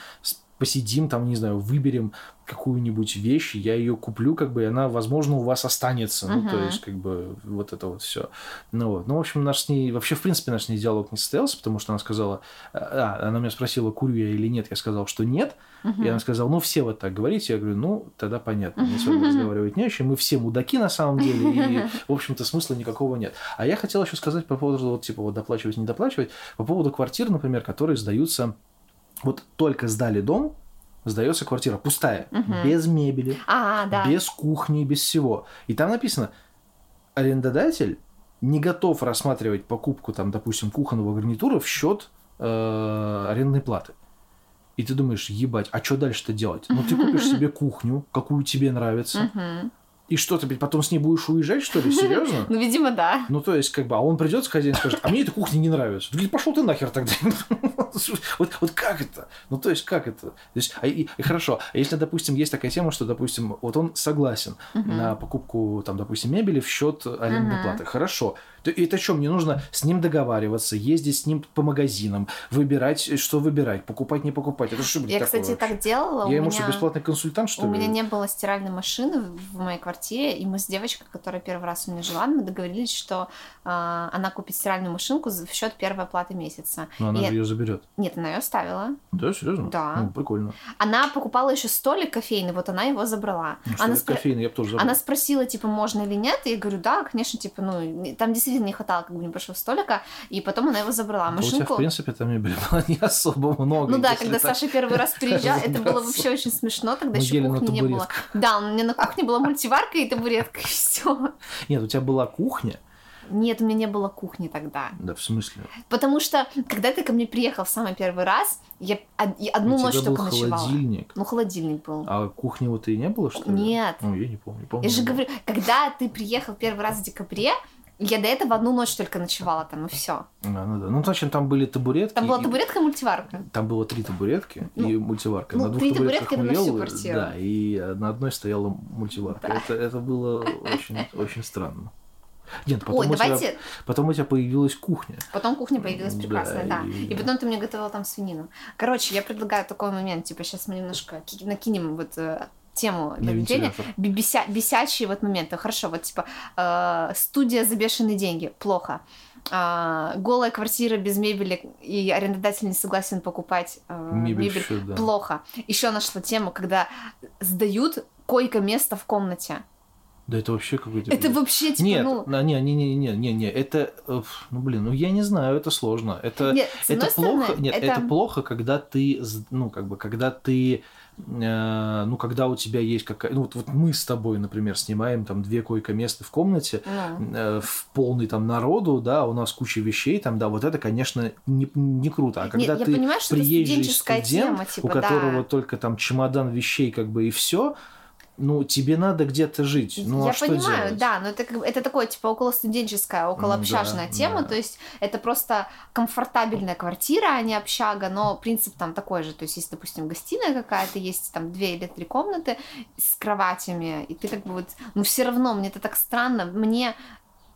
посидим, там, не знаю, выберем какую-нибудь вещь, я ее куплю, как бы, и она, возможно, у вас останется. Ну, то есть, как бы, вот это вот все. Ну, вот. Ну, в общем, наш с ней, вообще, в принципе, наш с ней диалог не состоялся, потому что она сказала, а, она меня спросила, курю я или нет, я сказал, что нет, Мгм. и она сказала, ну, все вот так говорите. Я говорю, ну, тогда понятно, мне с вами разговаривать не о чем. Мы все мудаки на самом деле, и, в общем-то, смысла никакого нет. А я хотел еще сказать по поводу, вот, типа, вот доплачивать, не доплачивать, по поводу квартир, например, которые сдаются, вот только сдали дом, сдается квартира пустая, Мгм. без мебели, А, да. без кухни, без всего. И там написано, арендодатель не готов рассматривать покупку, там, допустим, кухонного гарнитура в счет э, арендной платы. И ты думаешь, ебать, а что дальше-то делать? Ну, ты купишь себе кухню, какую тебе нравится, и что, ты потом с ней будешь уезжать, что ли? Серьезно? Ну, видимо, да. Ну, то есть, как бы, а он придет, хозяин скажет, а мне эта кухня не нравится. Ты пошел ты нахер тогда. Вот, вот как это? Ну, то есть, как это? То есть, а, и, и хорошо, а если, допустим, есть такая тема, что, допустим, вот он согласен Мгм. на покупку, там, допустим, мебели в счет арендной Мгм. платы. Хорошо. И это что, мне нужно с ним договариваться, ездить с ним по магазинам, выбирать, что выбирать, покупать, не покупать. Это что, блин, Я, такое кстати, вообще? так делала. у Я ему меня... что, бесплатный консультант, что У ли? меня не было стиральной машины в моей квартире, и мы с девочкой, которая первый раз у меня жила, мы договорились, что а, она купит стиральную машинку в счет первой оплаты месяца. Но она И- же ее заберет. Нет, она ее оставила. Да, серьезно? Да. Ну, прикольно. Она покупала еще столик кофейный, вот она его забрала. Ну, она, спро- кофейный, я бы тоже забыл. она спросила, типа, можно или нет, и я говорю, да, конечно, типа, ну, там действительно не хватало как бы небольшого столика, и потом она его забрала. Да У тебя, Машинку... в принципе, там мебели было не особо много. Ну да, когда так Саша первый раз приезжал, это было вообще очень смешно, тогда Мы еще кухни не было. Да, у меня на кухне была мультиварка и табуретка, и все. Нет, у тебя была кухня. Нет, у меня не было кухни тогда. Да, в смысле? Потому что, когда ты ко мне приехал в самый первый раз, я и одну у ночь тебя только был ночевала. холодильник. Ну, холодильник был. А кухни вот и не было, что ли? Нет. Ну, я не помню. помню Я же было. говорю, когда ты приехал первый раз в декабре, я до этого одну ночь только ночевала там, и все. А, ну да. Ну, значит, там были табуретки. Там была табуретка и мультиварка. Там было три табуретки и мультиварка. ну, на двух три табуретки на всю квартиру. Да, и на одной стояла мультиварка. Да. Это, это было очень, очень странно. Нет, потом, Ой, у тебя, давайте. потом у тебя появилась кухня. Потом кухня появилась Да, прекрасная, да. и- И потом ты мне готовила там свинину. Короче, я предлагаю такой момент, типа, сейчас мы немножко ки- накинем вот э, тему вентилятор. беся, бесячие вот моменты. Хорошо, вот типа э, студия за бешеные деньги, плохо. А, голая квартира без мебели и арендодатель не согласен покупать э, Мебель мебель, всё, да. плохо. Еще нашла тему, когда сдают койко-место в комнате. Да это вообще какой-то... Это вообще типа, Нет, ну... не, не, не, не, не, не, это, э, ну блин, ну я не знаю, это сложно, это, Нет, это плохо, стороны, нет, это- это... плохо, когда ты, ну как бы, когда ты, э, ну когда у тебя есть какая, ну вот, вот мы с тобой, например, снимаем там две койко-места в комнате, ну, э, в полный там народу, да, у нас куча вещей там, да, вот это, конечно, не, не круто. А когда я ты понимаю, что это приезжий студент, тема, типа, у которого да. только там чемодан вещей, как бы и все, ну тебе надо где-то жить. Ну я а что понимаю, делать? да, но это, как бы- это такое, типа, около студенческая, около общажная да, тема, да. то есть это просто комфортабельная квартира, а не общага, но принцип там такой же, то есть если, допустим, гостиная какая-то, есть там две или три комнаты с кроватями, и ты как бы вот, ну все равно, мне это так странно, мне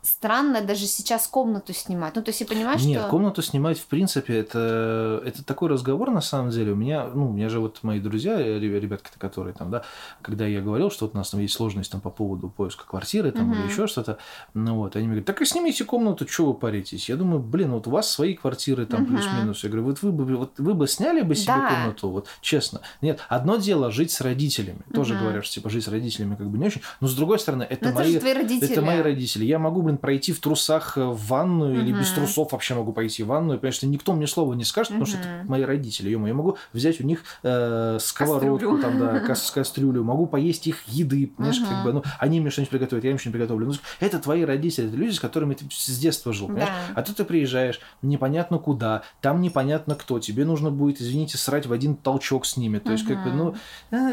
странно даже сейчас комнату снимать, ну то есть я понимаю, Нет, что... комнату снимать, в принципе, это, это такой разговор, на самом деле. У меня, ну, у меня же вот мои друзья, э, ребя- ребятки, которые там, да, когда я говорил, что вот у нас там есть сложность там по поводу поиска квартиры там или Мгм. еще что-то, ну вот, они мне говорят, так и снимите комнату, что вы паритесь? Я думаю, блин, вот у вас свои квартиры там Мгм. плюс-минус. Я говорю, вот вы бы, вот вы бы сняли бы себе Да. комнату, вот честно. Нет, одно дело жить с родителями. Тоже Мгм. говорят, что типа жить с родителями как бы не очень. Но с другой стороны, это это мои родители. это мои родители. Я могу, блин, пройти в трусах э, в ванную или без трусов вообще могу пойти в ванную. Потому что никто мне слова не скажет, потому что это мои родители. ё Я могу взять у них э, сковородку, Кастрюлю. там, да, кас- кастрюлю, могу поесть их еды, понимаешь, как Мгм. бы, ну, они мне что-нибудь приготовят, я им что-нибудь приготовлю. Ну, это твои родители, это люди, с которыми ты с детства жил, понимаешь? Да. А тут ты приезжаешь, непонятно куда, там непонятно кто, тебе нужно будет, извините, срать в один толчок с ними. То есть, как бы, ну... э,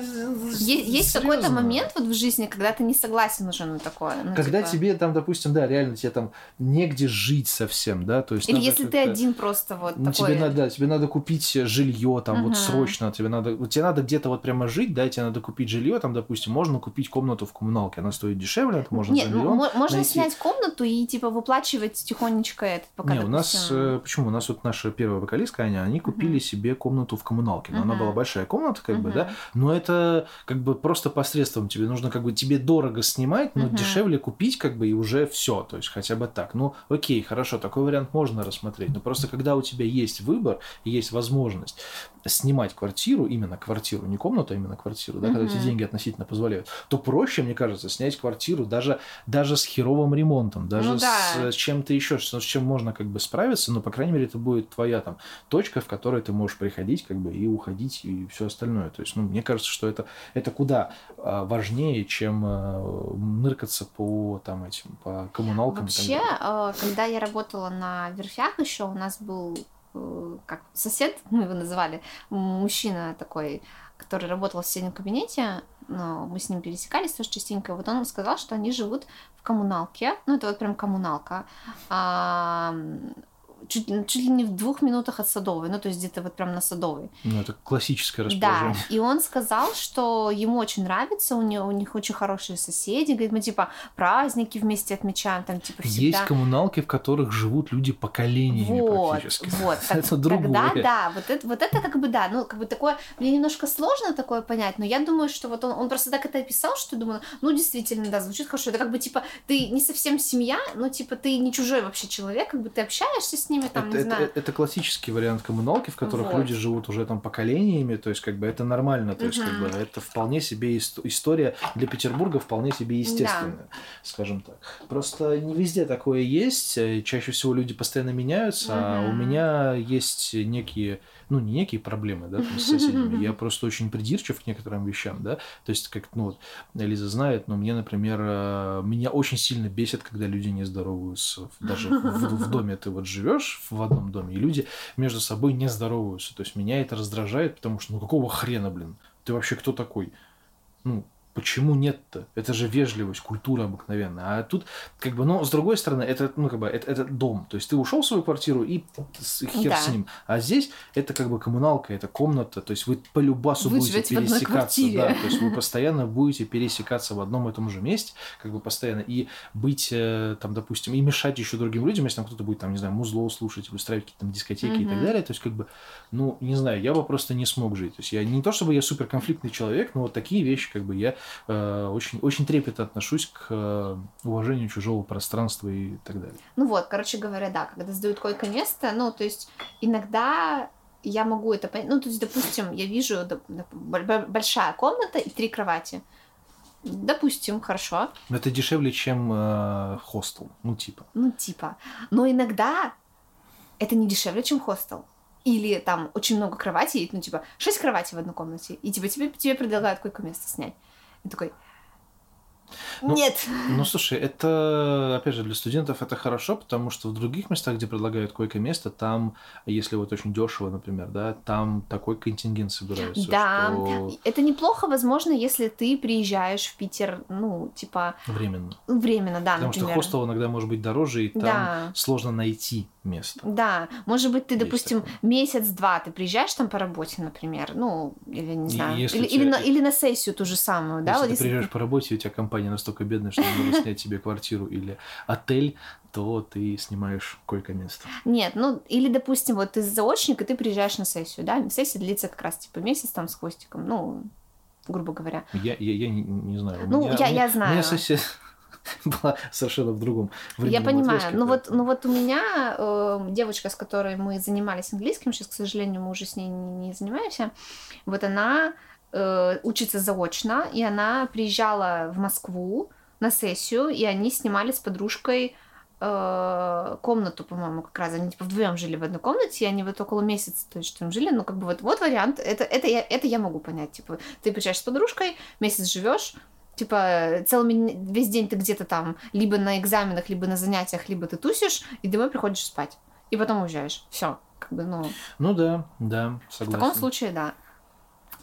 Есть, есть какой-то момент вот в жизни, когда ты не согласен уже на такое. ну, Когда типа- тебе там, допустим, да, реально тебе там негде жить совсем, да, то есть Или если ты один просто вот ну, такой... тебе надо, да, тебе надо купить жилье там Мгм. вот срочно, тебе надо, вот тебе надо где-то вот прямо жить, да, тебе надо купить жилье, там, допустим, можно купить комнату в коммуналке, она стоит дешевле, это можно Нет, за ну, миллион. мо- можно найти. снять комнату и типа выплачивать тихонечко этот, пока Не, у нас, допустим, э, почему? У нас вот наша первая вокалистка Аня, они купили Мгм. себе комнату в коммуналке. Но она Мгм. была большая комната, как бы, мгм. да. Но это как бы просто посредством тебе нужно как бы тебе дорого снимать, но Мгм. дешевле купить как бы и уже все, то есть хотя бы так. Ну, окей, хорошо, такой вариант можно рассмотреть, но просто когда у тебя есть выбор есть возможность снимать квартиру, именно квартиру, не комнату, а именно квартиру, да, когда Мгм. эти деньги относительно позволяют, то проще, мне кажется, снять квартиру даже, даже с херовым ремонтом, даже Ну да. с чем-то еще, с чем можно как бы справиться, но, по крайней мере, это будет твоя там точка, в которой ты можешь приходить как бы и уходить и все остальное. То есть, ну, мне кажется, что это, это куда а, важнее, чем ныркаться по там этим, по коммуналкам. Вообще, э, когда я работала на верфях еще, у нас был э, как сосед, мы его называли, мужчина такой, который работал в соседнем кабинете, но мы с ним пересекались тоже частенько. Вот он сказал, что они живут в коммуналке, ну это вот прям коммуналка, а, чуть, ли- чуть ли не в двух минутах от Садовой, ну то есть где-то вот прям на Садовой. Ну, это классическое Да, расположение. и он сказал, что ему очень нравится, у, него, у них очень хорошие соседи, говорит, мы типа праздники вместе отмечаем, там типа всегда. Есть коммуналки, в которых живут люди поколениями Вот, практически. вот. Так- Это другое. Тогда да, вот это, вот это как бы да, ну как бы такое, мне немножко сложно такое понять, но я думаю, что вот он, он просто так это описал, что я думаю, ну действительно, да, звучит хорошо. Это как бы типа ты не совсем семья, но типа ты не чужой вообще человек, как бы ты общаешься с ними, там, это, не это- знаю. это классический вариант коммуналки, в которых Вот. люди живут уже там поколениями, то есть как бы это нормально, то есть как Мгм. бы это вполне себе ис- история для Петербурга вполне себе естественная, скажем так. Просто не везде такое есть, э, чаще всего люди постоянно меняются, а у меня есть некие, ну не некие проблемы, да, там, с соседями, я просто очень придирчив к некоторым вещам, да, то есть как, ну вот, Лиза знает, но мне, например, э, меня очень сильно бесит, когда люди не здороваются, даже в, в доме ты вот живешь в одном доме, и люди между собой не здороваются. То есть меня это раздражает, потому что ну какого хрена, блин, ты вообще кто такой? Ну, Почему нет-то? Это же вежливость, культура обыкновенная. А тут, как бы, ну, с другой стороны, это, ну, как бы, это, это дом. То есть ты ушел в свою квартиру и хер Да. с ним. А здесь это как бы коммуналка, это комната. То есть вы по любасу Вы будете пересекаться. Да, то есть вы постоянно будете пересекаться в одном и том же месте, как бы постоянно. И быть э, там, допустим, и мешать еще другим людям, если там кто-то будет, там, не знаю, музло слушать, устраивать какие-то там дискотеки и так далее. То есть, как бы, ну, не знаю, я бы просто не смог жить. То есть я не то, чтобы я супер конфликтный человек, но вот такие вещи, как бы, я э, очень, очень трепетно отношусь к э, уважению чужого пространства и так далее. Ну вот, короче говоря, да, когда сдают койко-место, ну, то есть иногда я могу это понять. Ну, то есть, допустим, я вижу доп- доп- большая комната и три кровати. Допустим, хорошо. Но это дешевле, чем э, хостел, ну, типа. Ну, типа. Но иногда это не дешевле, чем хостел. Или там очень много кроватей, ну, типа, шесть кроватей в одной комнате, и типа тебе, тебе предлагают койко-место снять. И такой, Ну, нет. Ну, слушай, это, опять же, для студентов это хорошо, потому что в других местах, где предлагают койко-место, там, если вот очень дешево, например, да, там такой контингент собирается, Да, что это неплохо, возможно, если ты приезжаешь в Питер, ну, типа, временно. временно, да, Потому например. что хостел иногда может быть дороже, и там Да. сложно найти место. Да, может быть, ты, Есть допустим, такое. месяц-два ты приезжаешь там по работе, например, ну, или не знаю, если или, тебя- или, на, или на сессию ту же самую, да, Если вот ты если приезжаешь по работе, и у тебя компания настолько бедная, что не может снять себе квартиру или отель, то ты снимаешь койко-место. Нет, ну, или, допустим, вот ты заочник, и ты приезжаешь на сессию, да, сессия длится как раз, типа, месяц там с хвостиком, ну, грубо говоря. Я, я, я не, не знаю. Ну, меня- я- я меня- знаю. У меня сессия была совершенно в другом Я понимаю, отрезке, ну вот, ну вот у меня э, девочка, с которой мы занимались английским, сейчас, к сожалению, мы уже с ней не, не занимаемся, вот она э, учится заочно, и она приезжала в Москву на сессию, и они снимали с подружкой э, комнату, по-моему, как раз. Они типа вдвоем жили в одной комнате, и они вот около месяца точно там жили. Ну, как бы вот, вот вариант. Это, это, я, это я могу понять. Типа, ты приезжаешь с подружкой, месяц живешь, типа, целыми, весь день ты где-то там, либо на экзаменах, либо на занятиях, либо ты тусишь, и домой приходишь спать. И потом уезжаешь. Все. Как бы, ну, Ну да, да, в согласен. таком случае, да.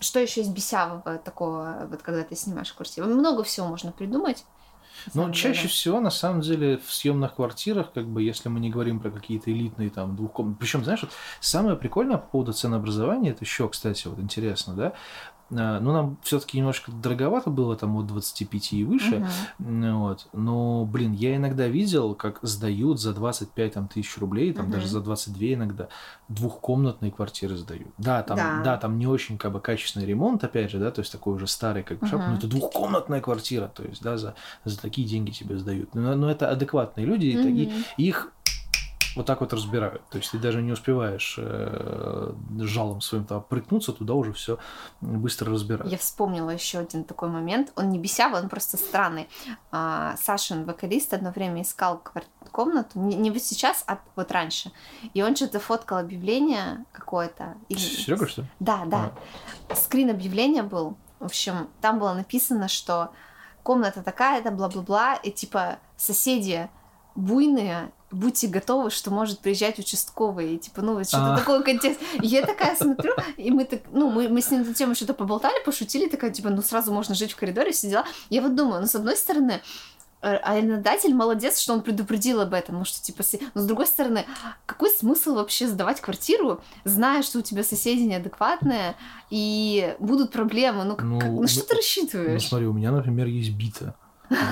Что еще из бесявого такого, вот когда ты снимаешь квартиру? Много всего можно придумать. Ну, чаще деле. всего, на самом деле, в съемных квартирах, как бы, если мы не говорим про какие-то элитные там двухкомнатные. Причем, знаешь, вот самое прикольное по поводу ценообразования, это еще, кстати, вот интересно, да. А, Ну, нам все-таки немножко дороговато было, там, от 25 и выше. Ну, Вот. Но, блин, я иногда видел, как сдают за 25 там, тысяч рублей, там Мгм. даже за 22 иногда двухкомнатные квартиры сдают. Да, там, Да. да. там не очень как бы качественный ремонт, опять же, да, то есть такой уже старый как бы Мгм. но это двухкомнатная квартира, то есть, да, за, за такие деньги тебе сдают. Но, но это адекватные люди, и таки- Мгм. их вот так вот разбирают. То есть ты даже не успеваешь э, жалом своим там прыгнуться, туда уже все быстро разбирают. Я вспомнила еще один такой момент. Он не бесявый, он просто странный. А, Сашин, вокалист, одно время искал комнату. Не, не вот сейчас, а вот раньше. И он что-то фоткал объявление какое-то. И- Серега, что ли? Да, да. Скрин объявления был. В общем, там было написано, что комната такая-то, бла-бла-бла, и типа соседи буйные, будьте готовы, что может приезжать участковый, и типа, ну, вот что-то А. такой контекст. И я такая смотрю, и мы так, ну, мы, мы с ним на тему что-то поболтали, пошутили, такая, типа, ну, сразу можно жить в коридоре, все дела. Я вот думаю, ну, с одной стороны, э, арендодатель молодец, что он предупредил об этом, ну что типа, но с другой стороны, какой смысл вообще сдавать квартиру, зная, что у тебя соседи неадекватные и будут проблемы, ну, Ну, как- на что ты Ну, рассчитываешь? смотри, у меня, например, есть бита.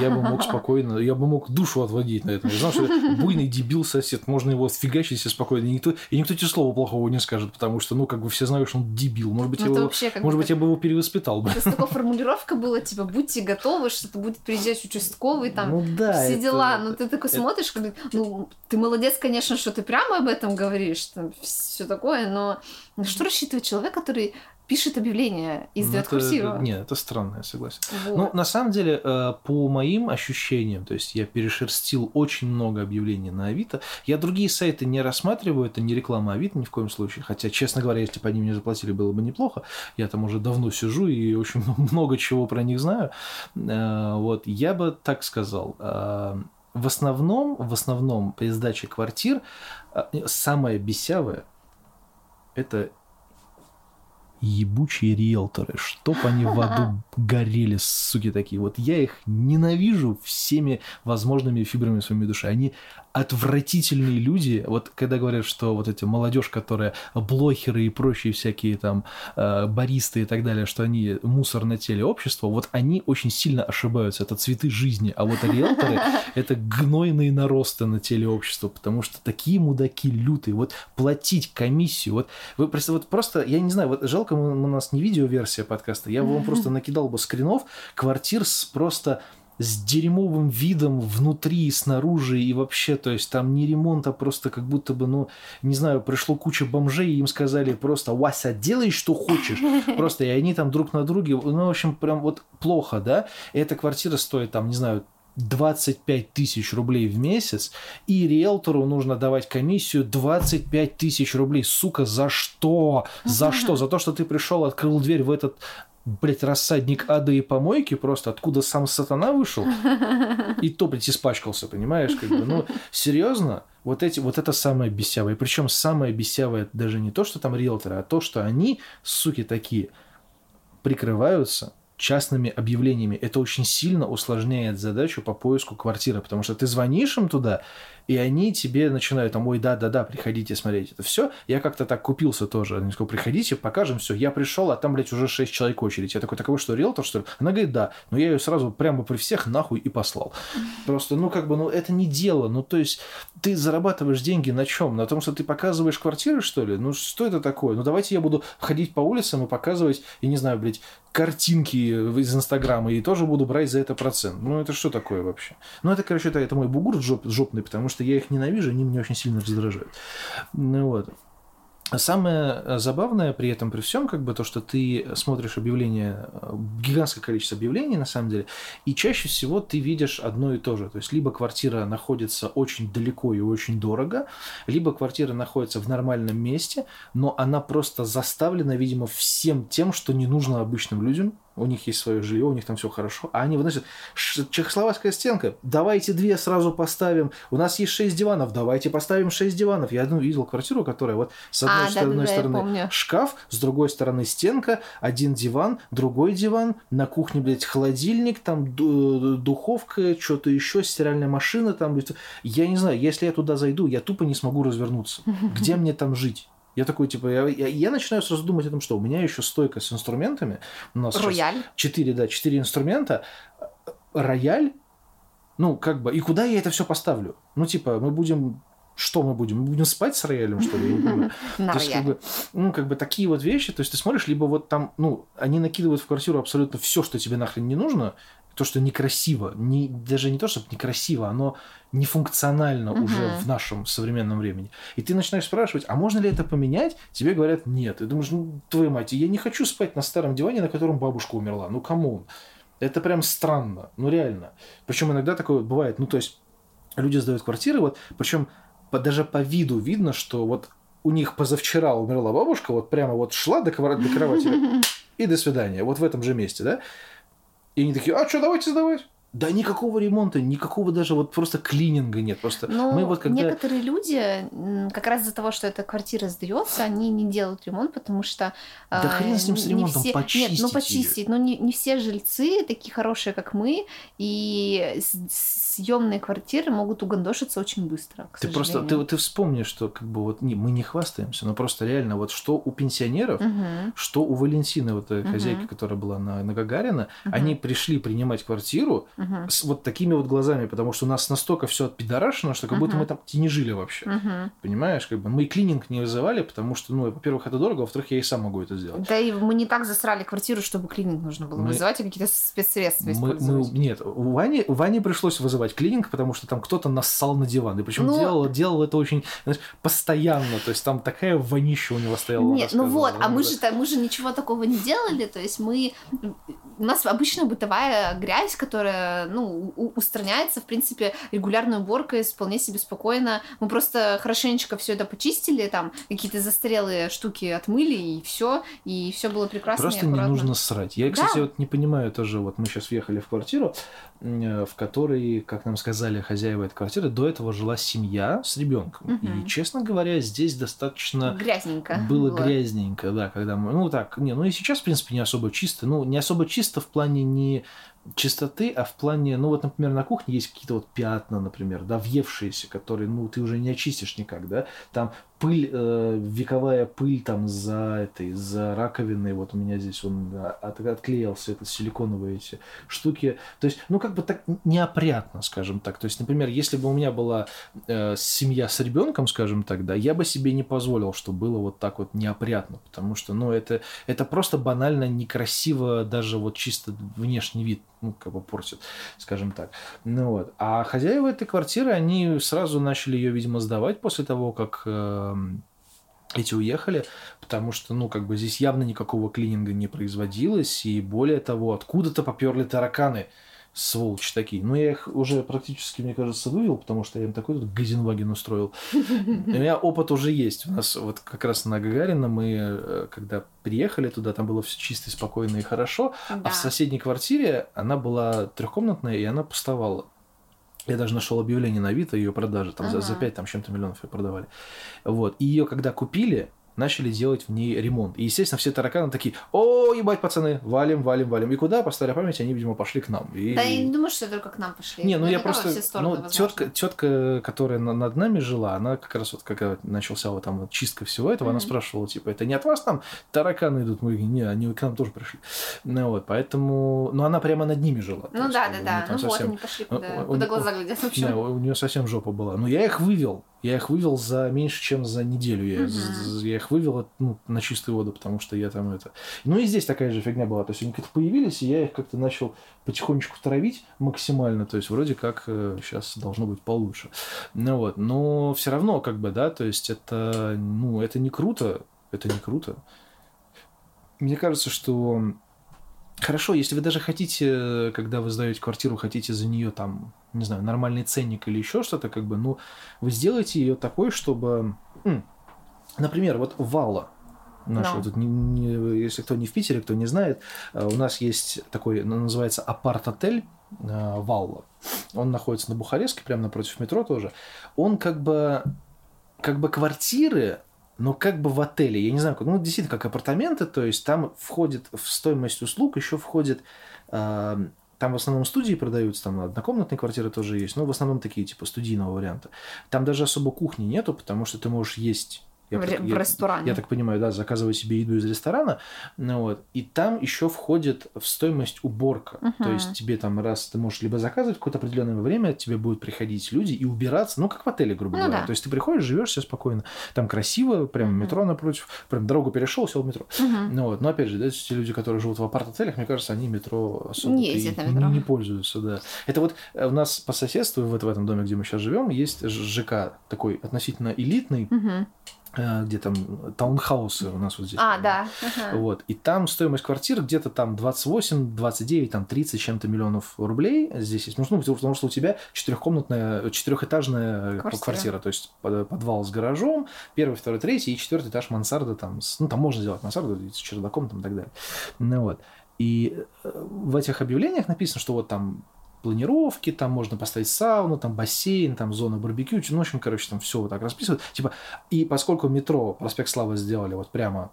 Я бы мог спокойно, я бы мог душу отводить на этом. Я знал, что это буйный дебил сосед, можно его отфигачить себе спокойно. И никто, и никто тебе слова плохого не скажет, потому что, ну, как бы все знают, что он дебил. Может быть, Ну, я, это его, вообще может бы быть, я бы его перевоспитал бы. Просто такая формулировка была, типа, будьте готовы, что-то будет приезжать участковый, там, ну да, все это- дела. Ну, ты такой это- смотришь, как, ну, ты молодец, конечно, что ты прямо об этом говоришь, там, все такое, но на что рассчитывает человек, который пишет объявление и ну, сдает это- квартиру? Нет, это странно, я согласен. Вот. Ну, на самом деле, э, по моим ощущениям, то есть я перешерстил очень много объявлений на Авито. Я другие сайты не рассматриваю, это не реклама Авито ни в коем случае. Хотя, честно говоря, если бы они мне заплатили, было бы неплохо. Я там уже давно сижу и очень много чего про них знаю. Э, Вот, я бы так сказал. э, В основном, в основном при сдаче квартир самое бесявое это ебучие риэлторы, чтоб они в аду горели, суки такие. Вот я их ненавижу всеми возможными фибрами своей души. Они отвратительные люди. Вот когда говорят, что вот эти молодежь, которая блогеры и прочие всякие там э, баристы и так далее, что они мусор на теле общества, вот они очень сильно ошибаются. Это цветы жизни. А вот риэлторы — это гнойные наросты на теле общества, потому что такие мудаки лютые. Вот платить комиссию. Вот вы просто, вот просто я не знаю, вот жалко, у нас не видеоверсия подкаста, я вам просто накидал бы скринов квартир с просто с дерьмовым видом внутри и снаружи, и вообще, то есть там не ремонт, а просто как будто бы, ну, не знаю, пришло куча бомжей, и им сказали просто, Вася, делай, что хочешь. Просто, и они там друг на друге, ну, в общем, прям вот плохо, да. И эта квартира стоит там, не знаю, 25 тысяч рублей в месяц, и риэлтору нужно давать комиссию 25 тысяч рублей. Сука, за что? За что? За то, что ты пришел, открыл дверь в этот блядь, рассадник ада и помойки, просто откуда сам сатана вышел, и то, блядь, испачкался, понимаешь, как бы, ну, серьезно, вот, эти, вот это самое бесявое. Причем самое бесявое даже не то, что там риэлторы, а то, что они, суки такие, прикрываются частными объявлениями. Это очень сильно усложняет задачу по поиску квартиры, потому что ты звонишь им туда, и они тебе начинают там, ой, да-да-да, приходите смотреть это все. Я как-то так купился тоже. Они сказали, приходите, покажем все. Я пришел, а там, блядь, уже 6 человек очередь. Я такой, такой, что, риэлтор, что ли? Она говорит, да. Но я ее сразу прямо при всех нахуй и послал. Просто, ну, как бы, ну, это не дело. Ну, то есть, ты зарабатываешь деньги на чем? На том, что ты показываешь квартиры, что ли? Ну, что это такое? Ну, давайте я буду ходить по улицам и показывать, я не знаю, блядь, картинки из Инстаграма и тоже буду брать за это процент. Ну, это что такое вообще? Ну, это, короче, это, это мой бугур жоп, жопный, потому что я их ненавижу, они меня очень сильно раздражают. Ну, вот. Самое забавное при этом, при всем, как бы то, что ты смотришь объявления, гигантское количество объявлений на самом деле, и чаще всего ты видишь одно и то же. То есть либо квартира находится очень далеко и очень дорого, либо квартира находится в нормальном месте, но она просто заставлена, видимо, всем тем, что не нужно обычным людям, у них есть свое жилье, у них там все хорошо, а они выносят чехословацкая стенка, давайте две сразу поставим, у нас есть шесть диванов, давайте поставим шесть диванов. Я одну видел квартиру, которая вот с одной, а, с одной да, стороны шкаф, с другой стороны стенка, один диван, другой диван, на кухне, блядь, холодильник, там духовка, что-то еще, стиральная машина, там, я не знаю, если я туда зайду, я тупо не смогу развернуться. Где мне там жить? Я такой, типа, я, я, я начинаю сразу думать о том, что у меня еще стойка с инструментами. У нас рояль. Четыре, да, четыре инструмента. Рояль. Ну, как бы, и куда я это все поставлю? Ну, типа, мы будем что мы будем? Мы будем спать с роялем, что ли? Я не понимаю. На то есть, как бы, ну, как бы такие вот вещи, то есть ты смотришь, либо вот там, ну, они накидывают в квартиру абсолютно все, что тебе нахрен не нужно, то, что некрасиво, не, даже не то, чтобы некрасиво, оно нефункционально угу. уже в нашем современном времени. И ты начинаешь спрашивать, а можно ли это поменять? Тебе говорят, нет. И думаешь, ну, твою мать, я не хочу спать на старом диване, на котором бабушка умерла. Ну, кому? Это прям странно, ну реально. Причем иногда такое бывает, ну то есть люди сдают квартиры, вот, причем по, даже по виду видно, что вот у них позавчера умерла бабушка, вот прямо вот шла до, до кровати и до свидания, вот в этом же месте, да? И они такие, а что, давайте сдавать. Да никакого ремонта, никакого даже вот просто клининга нет. Просто ну, мы вот когда... некоторые люди, как раз из-за того, что эта квартира сдается, они не делают ремонт, потому что... Да э, хрен с ним с ремонтом, все... почистить Нет, ну почистить. Но не, не все жильцы такие хорошие, как мы, и съемные квартиры могут угандошиться очень быстро, Ты просто, ты, ты вспомни, что как бы вот не, мы не хвастаемся, но просто реально вот что у пенсионеров, угу. что у Валентины, вот угу. хозяйки, которая была на, на Гагарина, угу. они пришли принимать квартиру, угу. С вот такими вот глазами, потому что у нас настолько все отпидорашено, что как будто мы там не жили вообще. Понимаешь, как бы мы клининг не вызывали, потому что, ну, во-первых, это дорого, во-вторых, я и сам могу это сделать. Да и мы не так засрали квартиру, чтобы клининг нужно было мы... вызывать, и какие-то спецсредства мы, мы, Нет, у Вани, у Вани пришлось вызывать клининг, потому что там кто-то нассал на диван. И причем ну... делал, делал это очень знаешь, постоянно. То есть там такая вонища у него стояла. Нет, ну вот, а мы же, мы же ничего такого не делали. То есть мы у нас обычная бытовая грязь, которая, ну, устраняется, в принципе, регулярной уборкой, вполне себе спокойно. Мы просто хорошенечко все это почистили, там какие-то застарелые штуки отмыли, и все, и все было прекрасно. Просто не нужно срать. Я, кстати, да. вот не понимаю тоже, вот мы сейчас въехали в квартиру, в которой, как нам сказали хозяева этой квартиры, до этого жила семья с ребенком. Угу. И, честно говоря, здесь достаточно грязненько было, было грязненько, да, когда мы, ну так, не, ну и сейчас, в принципе, не особо чисто, ну не особо чисто в плане не чистоты, а в плане, ну вот, например, на кухне есть какие-то вот пятна, например, да, въевшиеся, которые, ну, ты уже не очистишь никак, да, там пыль, э, вековая пыль там за этой, за раковиной, вот у меня здесь он от, отклеился, это силиконовые эти штуки, то есть, ну, как бы так неопрятно, скажем так, то есть, например, если бы у меня была э, семья с ребенком, скажем так, да, я бы себе не позволил, чтобы было вот так вот неопрятно, потому что, ну, это, это просто банально некрасиво, даже вот чисто внешний вид ну, как бы портит, скажем так. Ну вот. А хозяева этой квартиры, они сразу начали ее, видимо, сдавать после того, как э, эти уехали, потому что, ну, как бы здесь явно никакого клининга не производилось, и более того, откуда-то поперли тараканы сволочи такие. Но я их уже практически, мне кажется, вывел, потому что я им такой тут Газенваген устроил. У меня опыт уже есть. У нас вот как раз на Гагарина мы, э, когда приехали туда, там было все чисто, спокойно и хорошо, да. а в соседней квартире она была трехкомнатная, и она пустовала. Я даже нашел объявление на Авито ее продажи, там ага. за, за 5 там, чем-то миллионов ее продавали. Вот. И ее когда купили, начали делать в ней ремонт. И, естественно, все тараканы такие, о, ебать, пацаны, валим, валим, валим. И куда? По старой памяти они, видимо, пошли к нам. И... Да, я не думаю, что только к нам пошли. Не, ну, ну я просто, ну, тетка, тетка, которая над нами жила, она как раз вот, когда начался вот там вот чистка всего этого, mm-hmm. она спрашивала, типа, это не от вас там тараканы идут? Мы не, они к нам тоже пришли. Ну вот, поэтому, ну, она прямо над ними жила. Ну да, да, да, ну совсем... вот они пошли, куда, куда глаза глядят вообще. Да, у нее совсем жопа была. Но я их вывел, я их вывел за меньше, чем за неделю. Я, uh-huh. я их вывел ну, на чистую воду, потому что я там это... Ну и здесь такая же фигня была. То есть они как-то появились, и я их как-то начал потихонечку травить максимально. То есть вроде как э, сейчас должно быть получше. Ну вот. Но все равно как бы, да, то есть это, ну, это не круто. Это не круто. Мне кажется, что Хорошо, если вы даже хотите, когда вы сдаете квартиру, хотите за нее там, не знаю, нормальный ценник или еще что-то, как бы, ну, вы сделаете ее такой, чтобы, например, вот Вала, наша, no. тут не, не, если кто не в Питере, кто не знает, э, у нас есть такой, ну, называется апарт-отель э, Валла. Он находится на Бухарестке, прямо напротив метро тоже. Он как бы, как бы квартиры но как бы в отеле, я не знаю, ну, действительно, как апартаменты, то есть там входит в стоимость услуг, еще входит, э, там в основном студии продаются, там однокомнатные квартиры тоже есть, но в основном такие, типа, студийного варианта. Там даже особо кухни нету, потому что ты можешь есть я, в, так, в ресторане. Я так понимаю, да, заказывать себе еду из ресторана. Ну, вот, и там еще входит в стоимость уборка. Uh-huh. То есть тебе там раз ты можешь либо заказывать какое-то определенное время, тебе будут приходить люди и убираться, ну, как в отеле, грубо ну, говоря. Да. То есть ты приходишь, живешь все спокойно. Там красиво, прям uh-huh. метро напротив, прям дорогу перешел, сел в метро. Uh-huh. Ну, вот. Но опять же, да, те люди, которые живут в апарт-отелях, мне кажется, они метро особо не, ездят на метро. не пользуются. Да. Это вот э, у нас по соседству, вот в этом доме, где мы сейчас живем, есть ЖК такой относительно элитный. Э, где там таунхаусы у нас вот здесь. А, да. Ага. Вот. И там стоимость квартир где-то там 28, 29, там 30 чем-то миллионов рублей здесь есть. Ну, потому что у тебя четырехкомнатная, четырехэтажная квартира. квартира, то есть подвал с гаражом, первый, второй, третий и четвертый этаж мансарда там, с, ну, там можно сделать мансарду с чердаком там и так далее. Ну вот. И э, в этих объявлениях написано, что вот там планировки, там можно поставить сауну, там бассейн, там зона барбекю, ну, в общем, короче, там все вот так расписывают. Типа, и поскольку метро Проспект Славы сделали вот прямо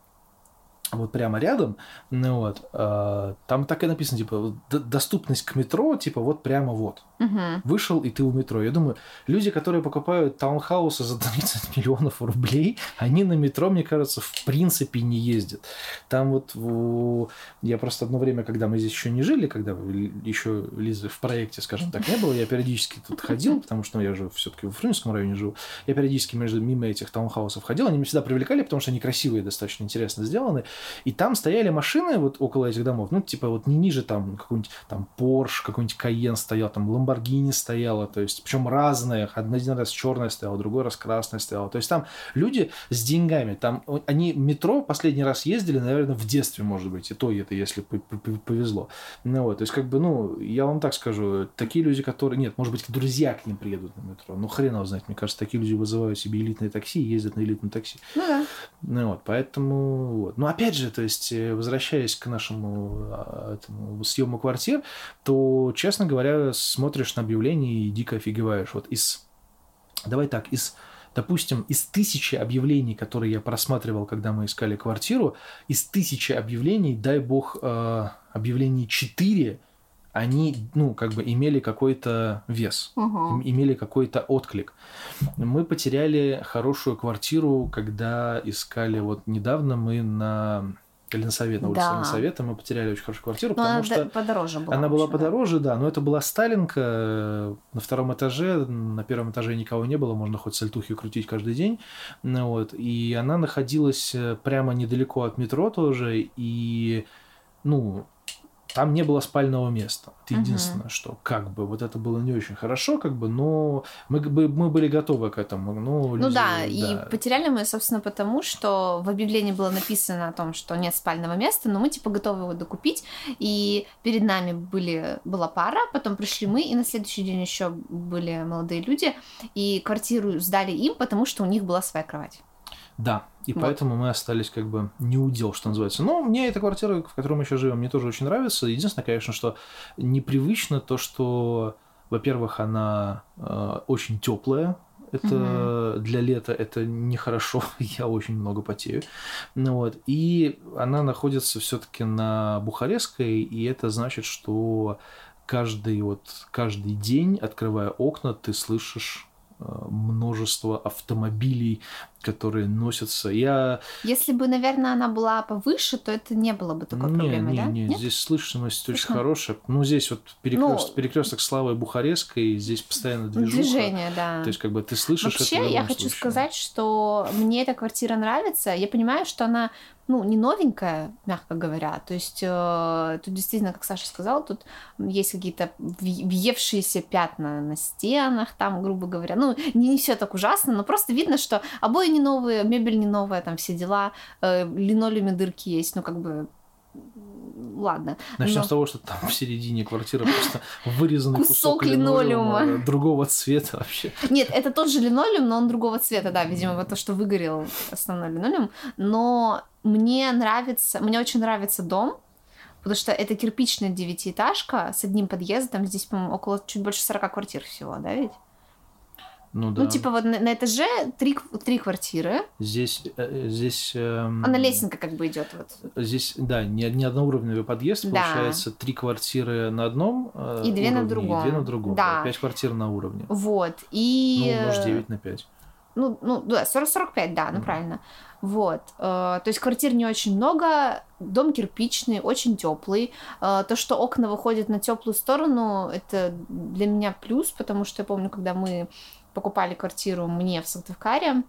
вот прямо рядом, ну вот, э, там так и написано, типа, доступность к метро, типа, вот прямо вот. Угу. Вышел, и ты у метро. Я думаю, люди, которые покупают таунхаусы за 30 миллионов рублей, они на метро, мне кажется, в принципе не ездят. Там вот, в... я просто одно время, когда мы здесь еще не жили, когда еще Лизы в проекте, скажем так, не было, я периодически тут ходил, потому что ну, я же все-таки в Фрунзенском районе живу, я периодически между, мимо этих таунхаусов ходил, они меня всегда привлекали, потому что они красивые, достаточно интересно сделаны, И там стояли машины вот около этих домов, ну, типа вот не ниже там какой-нибудь там Porsche, какой-нибудь Cayenne стоял, там Lamborghini стояла, то есть, причем разные, один раз черная стояла, другой раз красная стояла. То есть там люди с деньгами, там они метро последний раз ездили, наверное, в детстве, может быть, и то это, если повезло. Ну вот, то есть как бы, ну, я вам так скажу, такие люди, которые, нет, может быть, друзья к ним приедут на метро, ну хрен его знает, мне кажется, такие люди вызывают себе элитное такси и ездят на элитном такси. Ну да. Ну вот, поэтому, вот. Но опять же, то есть, э, возвращаясь к нашему а, этому, съему квартир, то, честно говоря, смотришь на объявление и дико офигеваешь. Вот из, давай так, из допустим, из тысячи объявлений, которые я просматривал, когда мы искали квартиру, из тысячи объявлений, дай бог, э, объявлений 4 они, ну, как бы имели какой-то вес, угу. имели какой-то отклик. Мы потеряли хорошую квартиру, когда искали, вот недавно мы на Ленсовет, на улице да. Ленсовета, мы потеряли очень хорошую квартиру, но потому что подороже была. Она была подороже, да. да, но это была Сталинка э, на втором этаже, на первом этаже никого не было, можно хоть сальтухи крутить каждый день, вот, и она находилась э, прямо недалеко от метро тоже, и, ну, там не было спального места. Это единственное, угу. что как бы вот это было не очень хорошо, как бы, но мы, мы были готовы к этому. Ну, ну люди, да, да, и потеряли мы, собственно, потому что в объявлении было написано о том, что нет спального места, но мы типа готовы его докупить. И перед нами были, была пара, потом пришли мы, и на следующий день еще были молодые люди, и квартиру сдали им, потому что у них была своя кровать. Да, и вот. поэтому мы остались как бы не удел, что называется. Но мне эта квартира, в которой мы еще живем, мне тоже очень нравится. Единственное, конечно, что непривычно то, что, во-первых, она э, очень теплая. Это угу. для лета это нехорошо, я очень много потею. Ну, вот. И она находится все-таки на Бухарестской, и это значит, что каждый, вот, каждый день, открывая окна, ты слышишь множество автомобилей, которые носятся. Я... Если бы, наверное, она была повыше, то это не было бы такой не, проблемой, не, да? Не, Нет, здесь слышимость Слышно? очень хорошая. Ну, здесь вот перекрест... ну, перекресток Славы Бухарестской, здесь постоянно движуха. Движение, да. То есть, как бы ты слышишь Вообще, это я хочу сказать, что мне эта квартира нравится. Я понимаю, что она ну, не новенькая, мягко говоря. То есть э, тут действительно, как Саша сказал, тут есть какие-то въевшиеся пятна на стенах, там, грубо говоря. Ну, не, не все так ужасно, но просто видно, что обои не новые, мебель не новая, там все дела, э, линолеуме дырки есть, ну, как бы ладно. Начнем но... с того, что там в середине квартиры просто вырезанный кусок, кусок линолеума, линолеума другого цвета вообще. Нет, это тот же линолеум, но он другого цвета, да, видимо, вот то, что выгорел основной линолеум. Но мне нравится, мне очень нравится дом, потому что это кирпичная девятиэтажка с одним подъездом, здесь, по-моему, около чуть больше 40 квартир всего, да, ведь? Ну, ну да. Ну, типа вот на, на этаже три, три квартиры. Здесь... Э, здесь эм... Она лесенка как бы идет вот. Здесь, да, не, не одноуровневый подъезд, да. получается, три квартиры на одном э, И две уровне, на другом. И две на другом. Да. Пять квартир на уровне. Вот, и... Ну, может, 9 на 5. Ну, ну да, 40, 45, да, ну mm. правильно. Вот. Э, то есть квартир не очень много, дом кирпичный, очень теплый. Э, то, что окна выходят на теплую сторону, это для меня плюс, потому что я помню, когда мы покупали квартиру мне в Сыктывкаре,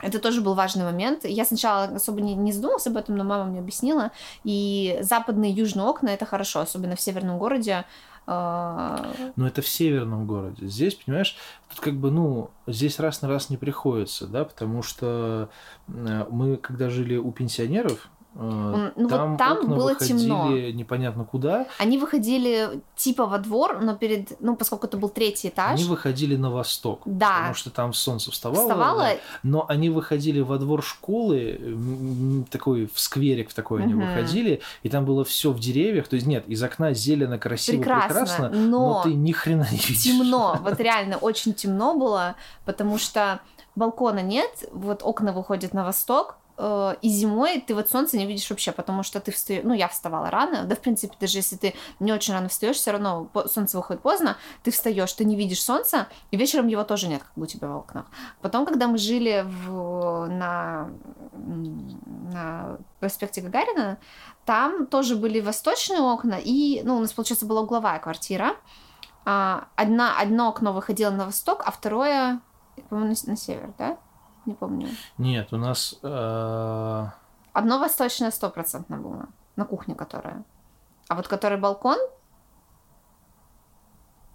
это тоже был важный момент. Я сначала особо не, не задумалась об этом, но мама мне объяснила. И западные и южные окна это хорошо, особенно в северном городе. А, но это в северном городе. Здесь, понимаешь, тут как бы, ну, здесь раз на раз не приходится, да, потому что э, мы, когда жили у пенсионеров, ну там вот там окна было выходили темно. непонятно куда. Они выходили типа во двор, но перед, ну поскольку это был третий этаж. Они выходили на восток. Да. Потому что там солнце вставало. Вставало. Да, но они выходили во двор школы, такой в скверик в такой угу. они выходили, и там было все в деревьях. То есть нет, из окна зелено, красиво, прекрасно, прекрасно но, но ты ни хрена не видишь. Темно, вот реально очень темно было, потому что балкона нет, вот окна выходят на восток, Э, и зимой ты вот солнце не видишь вообще, потому что ты встаешь, ну, я вставала рано, да, в принципе, даже если ты не очень рано встаешь, все равно солнце выходит поздно, ты встаешь, ты не видишь солнца, и вечером его тоже нет, как бы у тебя в окнах. Потом, когда мы жили в, на, на проспекте Гагарина, там тоже были восточные окна, и, ну, у нас, получается, была угловая квартира, а, одна, одно окно выходило на восток, а второе, по-моему, на север, да? Не помню. Нет, у нас... Э, Одно восточное стопроцентно было. На кухне которая. А вот который балкон,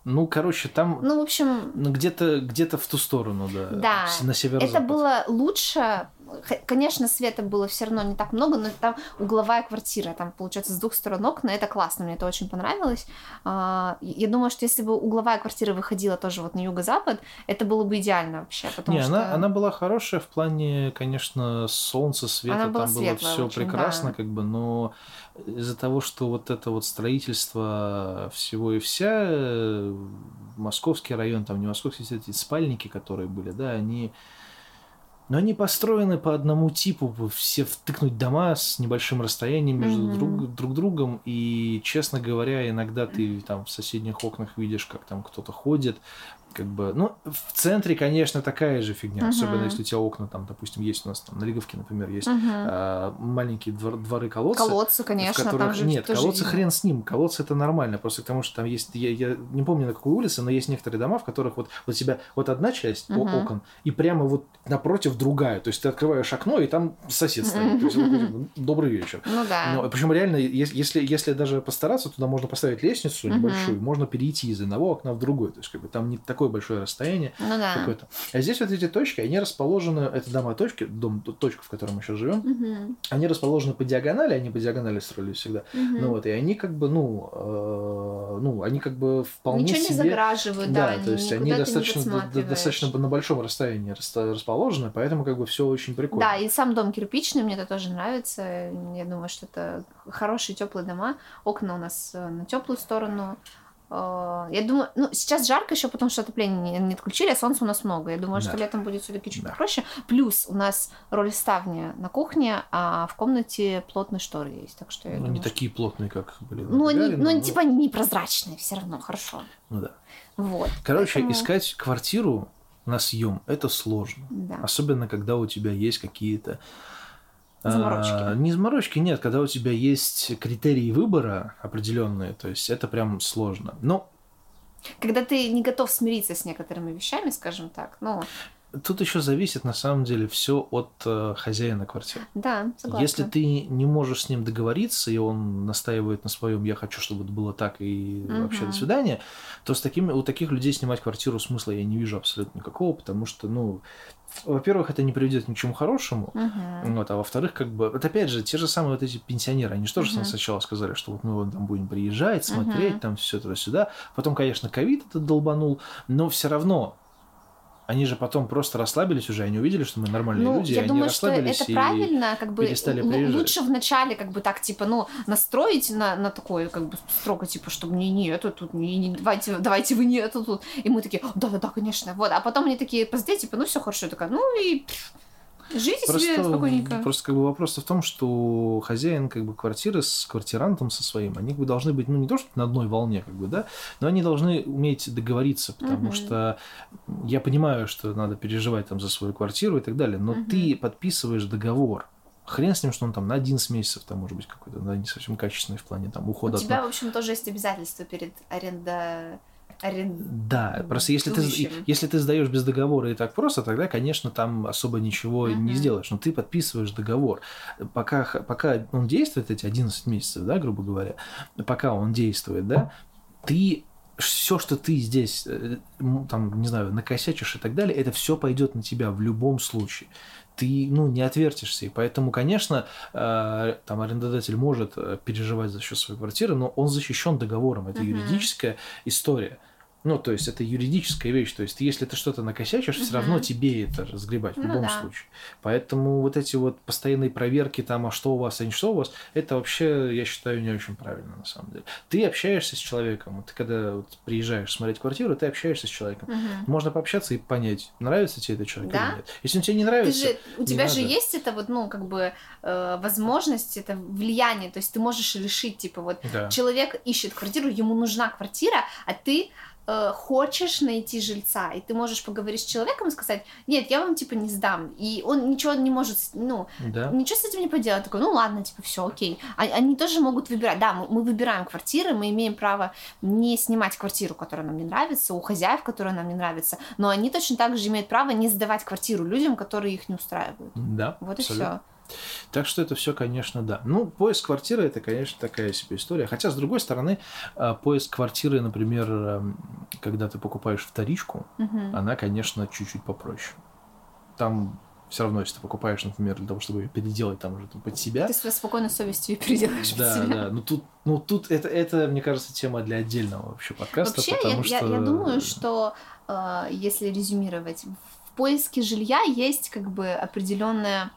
Ну, короче, там ну, в общем, ну, где-то где в ту сторону, да. Да, На северо это было лучше. Конечно, света было все равно не так много, но там угловая квартира, там, получается, с двух сторон окна, это классно, мне это очень понравилось. А, Я думаю, что если бы угловая квартира выходила тоже вот на юго-запад, это было бы идеально вообще, потому Не, что... она, она была хорошая в плане, конечно, солнца, света, Она была там было все прекрасно, да. как бы, но из-за того, что вот это вот строительство всего и вся, э, московский район, там не московский, эти спальники, которые были, да, они но они построены по одному типу, все втыкнуть дома с небольшим расстоянием между Мгм. друг, друг другом, и, честно говоря, иногда ты там в соседних окнах видишь, как там кто-то ходит, как бы, ну, в центре, конечно, такая же фигня, Мгм. особенно если у тебя окна там, допустим, есть у нас там на Лиговке, например, есть Мгм. а, маленькие двор- дворы колодцы. Колодцы, в конечно, которых- там же Нет, колодцы видно. хрен с ним. Колодцы это нормально. Просто потому что там есть. Я, я не помню на какой улице, но есть некоторые дома, в которых вот, вот у тебя вот одна часть Мгм. окон, и прямо вот напротив другая. То есть ты открываешь окно, и там сосед стоит. То есть, типа, Добрый вечер. Ну да. Но, причем реально, ес- если, если даже постараться, туда можно поставить лестницу небольшую, можно перейти из одного окна в другое. То есть, как бы там не такое большое расстояние Ну да. какое-то. А здесь вот эти точки, они расположены, это дома точки, дом, точка, в которой мы сейчас живем, Мгм. они расположены по диагонали, они по диагонали строились всегда. Мгм. Ну вот, и они как бы, ну, э, ну, они как бы вполне Ничего не себе... заграживают, да, Да, то есть они не достаточно, достаточно на большом расстоянии рас- расположены, поэтому как бы все очень прикольно. Да, и сам дом кирпичный, мне это тоже нравится. Я думаю, что это хорошие теплые дома. Окна у нас э, на теплую сторону. Э, Я думаю, ну, сейчас жарко еще, потому что отопление не, отключили, а солнца у нас много. Я думаю, что Да. летом будет все-таки чуть Да. попроще. Плюс у нас роль ставни на кухне, а в комнате плотные шторы есть. Так что я Ну, думаю, не что- такие плотные, как были Ну, они, ну, но- типа непрозрачные, все равно, хорошо. Ну да. Вот. Короче, Поэтому- искать квартиру на съем это сложно. Да. Особенно, когда у тебя есть какие-то... а, Заморочки. не заморочки, нет, когда у тебя есть критерии выбора определенные, то есть это прям сложно. Но Когда ты не готов смириться с некоторыми вещами, скажем так, ну, тут еще зависит на самом деле все от э, хозяина квартиры. да, согласна. Если ты не можешь с ним договориться, и он настаивает на своем «я хочу, чтобы это было так, и вообще до свидания», то с такими, у таких людей снимать квартиру смысла я не вижу абсолютно никакого, потому что, ну, во-первых, это не приведет ни к чему хорошему, Мгм. вот, а во-вторых, как бы, вот опять же, те же самые вот эти пенсионеры, они же тоже Мгм. сначала сказали, что вот мы вот там будем приезжать, смотреть, Мгм. там все туда-сюда. Потом, конечно, ковид это долбанул, но все равно они же потом просто расслабились уже, они увидели, что мы нормальные Ну, люди, и я они думаю, что расслабились это и- правильно, как бы перестали лу- приезжать. лучше вначале как бы так типа, ну, настроить на, на такое как бы строго типа, чтобы не не это тут не, не давайте давайте вы не это тут, и мы такие, да да да конечно, вот, а потом они такие позднее типа, ну все хорошо, я такая, ну и живите себе спокойненько. Просто как бы вопрос в том, что хозяин как бы квартиры с квартирантом со своим, они как бы должны быть, ну не то, что на одной волне, как бы, да, но они должны уметь договориться, потому Мгм. что я понимаю, что надо переживать там за свою квартиру и так далее, но Мгм. ты подписываешь договор. Хрен с ним, что он там на 11 месяцев, там может быть какой-то, да, не совсем качественный в плане там У ухода от тебя, в общем, тоже есть обязательства перед аренда... арен- Да, просто если ты, если ты сдаешь без договора и так просто, тогда, конечно, там особо ничего не Мгм. сделаешь. Но ты подписываешь договор. Пока, пока он действует, эти 11 месяцев, да, грубо говоря, пока он действует, да, ты все, что ты здесь, э, там, не знаю, накосячишь и так далее, это все пойдет на тебя в любом случае. Ты, ну, не отвертишься. И поэтому, конечно, э, там арендодатель может э, переживать за счет своей квартиры, но он защищен договором. Это Мгм. юридическая история. Ну, то есть это юридическая вещь. То есть если ты что-то накосячишь, все Мгм. равно тебе это разгребать в Ну любом да. случае. Поэтому вот эти вот постоянные проверки там, а что у вас, а не что у вас, это вообще, я считаю, не очень правильно на самом деле. Ты общаешься с человеком. Ты когда вот приезжаешь смотреть квартиру, ты общаешься с человеком. Мгм. Можно пообщаться и понять, нравится тебе этот человек Да. или нет. Если он тебе не Ты нравится, же, у тебя же надо. есть это вот, ну, как бы э, возможность, это влияние, то есть ты можешь решить, типа, вот да. человек ищет квартиру, ему нужна квартира, а ты э, хочешь найти жильца, и ты можешь поговорить с человеком и сказать, нет, я вам, типа, не сдам, и он ничего не может, ну, Да. ничего с этим не поделать, такой, ну, ладно, типа, все, окей. А- они тоже могут выбирать, да, мы, мы выбираем квартиры, мы имеем право не снимать квартиру, которая нам не нравится, у хозяев, которая нам не нравится, но они точно так же имеют право не сдавать квартиру людям, которые их не устраивают. Да, Вот и абсолютно. все. Так что это все, конечно, да. Ну, поиск квартиры это, конечно, такая себе история. Хотя, с другой стороны, а, поиск квартиры, например, эм, когда ты покупаешь вторичку, Угу. она, конечно, чуть-чуть попроще. Там все равно, если ты покупаешь, например, для того, чтобы ее переделать там уже там, под себя. Ты своей спокойной совестью ее переделаешь под Да, себя. да. Ну тут, ну тут это, это, мне кажется, тема для отдельного вообще подкаста, Вообще, я, потому я- что. я думаю, что э, если резюмировать, в поиске жилья есть как бы определенная.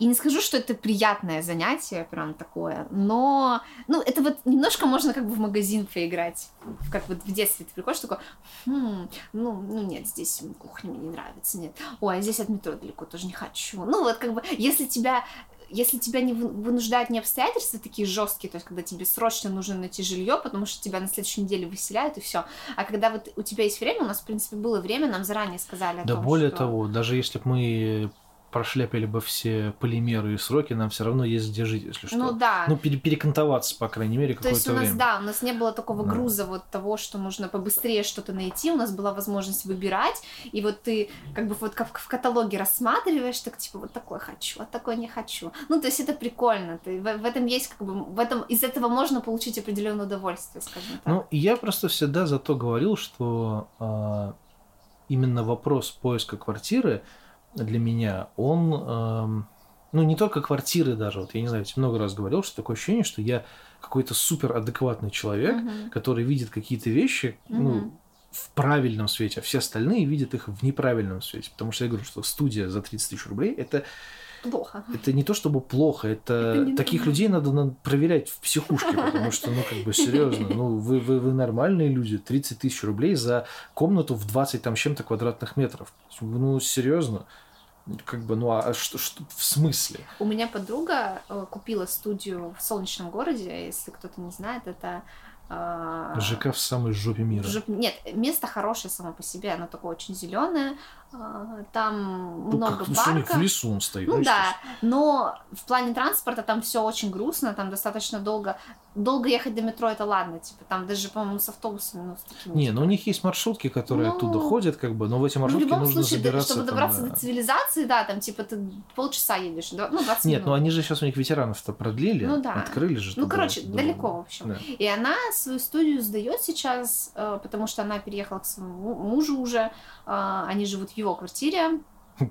И не скажу, что это приятное занятие, прям такое, но, ну, это вот немножко можно как бы в магазин поиграть. Как вот в детстве ты приходишь такой, «Хм, ну, ну нет, здесь кухня мне не нравится, нет. Ой, а здесь от метро далеко, тоже не хочу. Ну, вот как бы, если тебя если тебя не вы- вынуждают не обстоятельства такие жесткие, то есть когда тебе срочно нужно найти жилье, потому что тебя на следующей неделе выселяют и все, а когда вот у тебя есть время, у нас в принципе было время, нам заранее сказали Да том, более что- того, даже если бы мы прошляпили бы все полимеры и сроки, нам все равно есть где жить, если что. ну да, Ну, пере- перекантоваться, по крайней мере, То есть какое-то у нас, время. да, у нас не было такого Да. груза вот того, что нужно побыстрее что-то найти, у нас была возможность выбирать, и вот ты как бы вот как в каталоге рассматриваешь, так типа вот такой хочу, а такой не хочу. Ну, то есть это прикольно, ты, в, в этом есть как бы, в этом, из этого можно получить определенное удовольствие, скажем так. Ну, я просто всегда зато говорил, что а, именно вопрос поиска квартиры для меня, он, ам, ну, не только квартиры даже, вот я не знаю, я много раз говорил, что такое ощущение, что я какой-то супер адекватный человек, Мгм. который видит какие-то вещи, ну, Мгм. в правильном свете, а все остальные видят их в неправильном свете. Потому что я говорю, что студия за 30 тысяч рублей это, Плохо. это не то чтобы плохо, это, Это таких нормально. людей надо, надо проверять в психушке, потому что, ну, как бы серьезно, ну, вы, вы, вы нормальные люди, 30 тысяч рублей за комнату в 20 там чем-то квадратных метров. Ну, серьезно. Как бы, ну, а что, что в смысле? У меня подруга э, купила студию в солнечном городе, если кто-то не знает, это... э, ЖК в самой жопе мира. Жуп- Нет, место хорошее само по себе, оно такое очень зеленое, там Ну, много как, ну, парка. в лесу он стоит. Ну да, естественно. но в плане транспорта там все очень грустно, там достаточно долго. Долго ехать до метро это ладно, типа там даже, по-моему, с автобусами, ну, с такими. Не, типа. ну у них есть маршрутки, которые Ну, оттуда ходят, как бы, но в эти Ну, в маршрутки любом нужно случае, забираться. чтобы там, добраться да. до цивилизации, да, там типа ты полчаса едешь, ну 20 Нет, минут. ну они же сейчас у них ветеранов-то продлили, Ну да. открыли же. Ну, туда короче, дорогу. далеко, в общем. Да. И она свою студию сдает сейчас, э, потому что она переехала к своему мужу уже. э, Они живут в его квартире.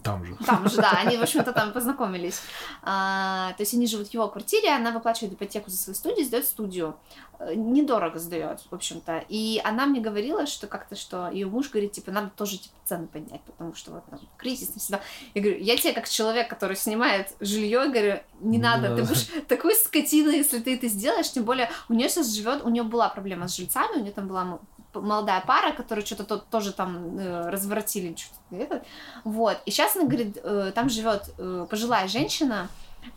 Там же. Там же, да, они, в общем-то, там познакомились. А, то есть они живут в его квартире, она выплачивает ипотеку за свою студию, сдает студию. Э, Недорого сдает, в общем-то. И она мне говорила, что как-то, что ее муж говорит, типа, надо тоже типа, цены поднять, потому что вот там кризис не всегда. Я говорю, я тебе как человек, который снимает жилье, говорю, не Не надо, ты надо. будешь такой скотиной, если ты это сделаешь, тем более у нее сейчас живет, у нее была проблема с жильцами, у нее там была молодая пара, которая что-то то- тоже там э, разворотили, что-то это. Вот. И сейчас она говорит, э, там живет э, пожилая женщина,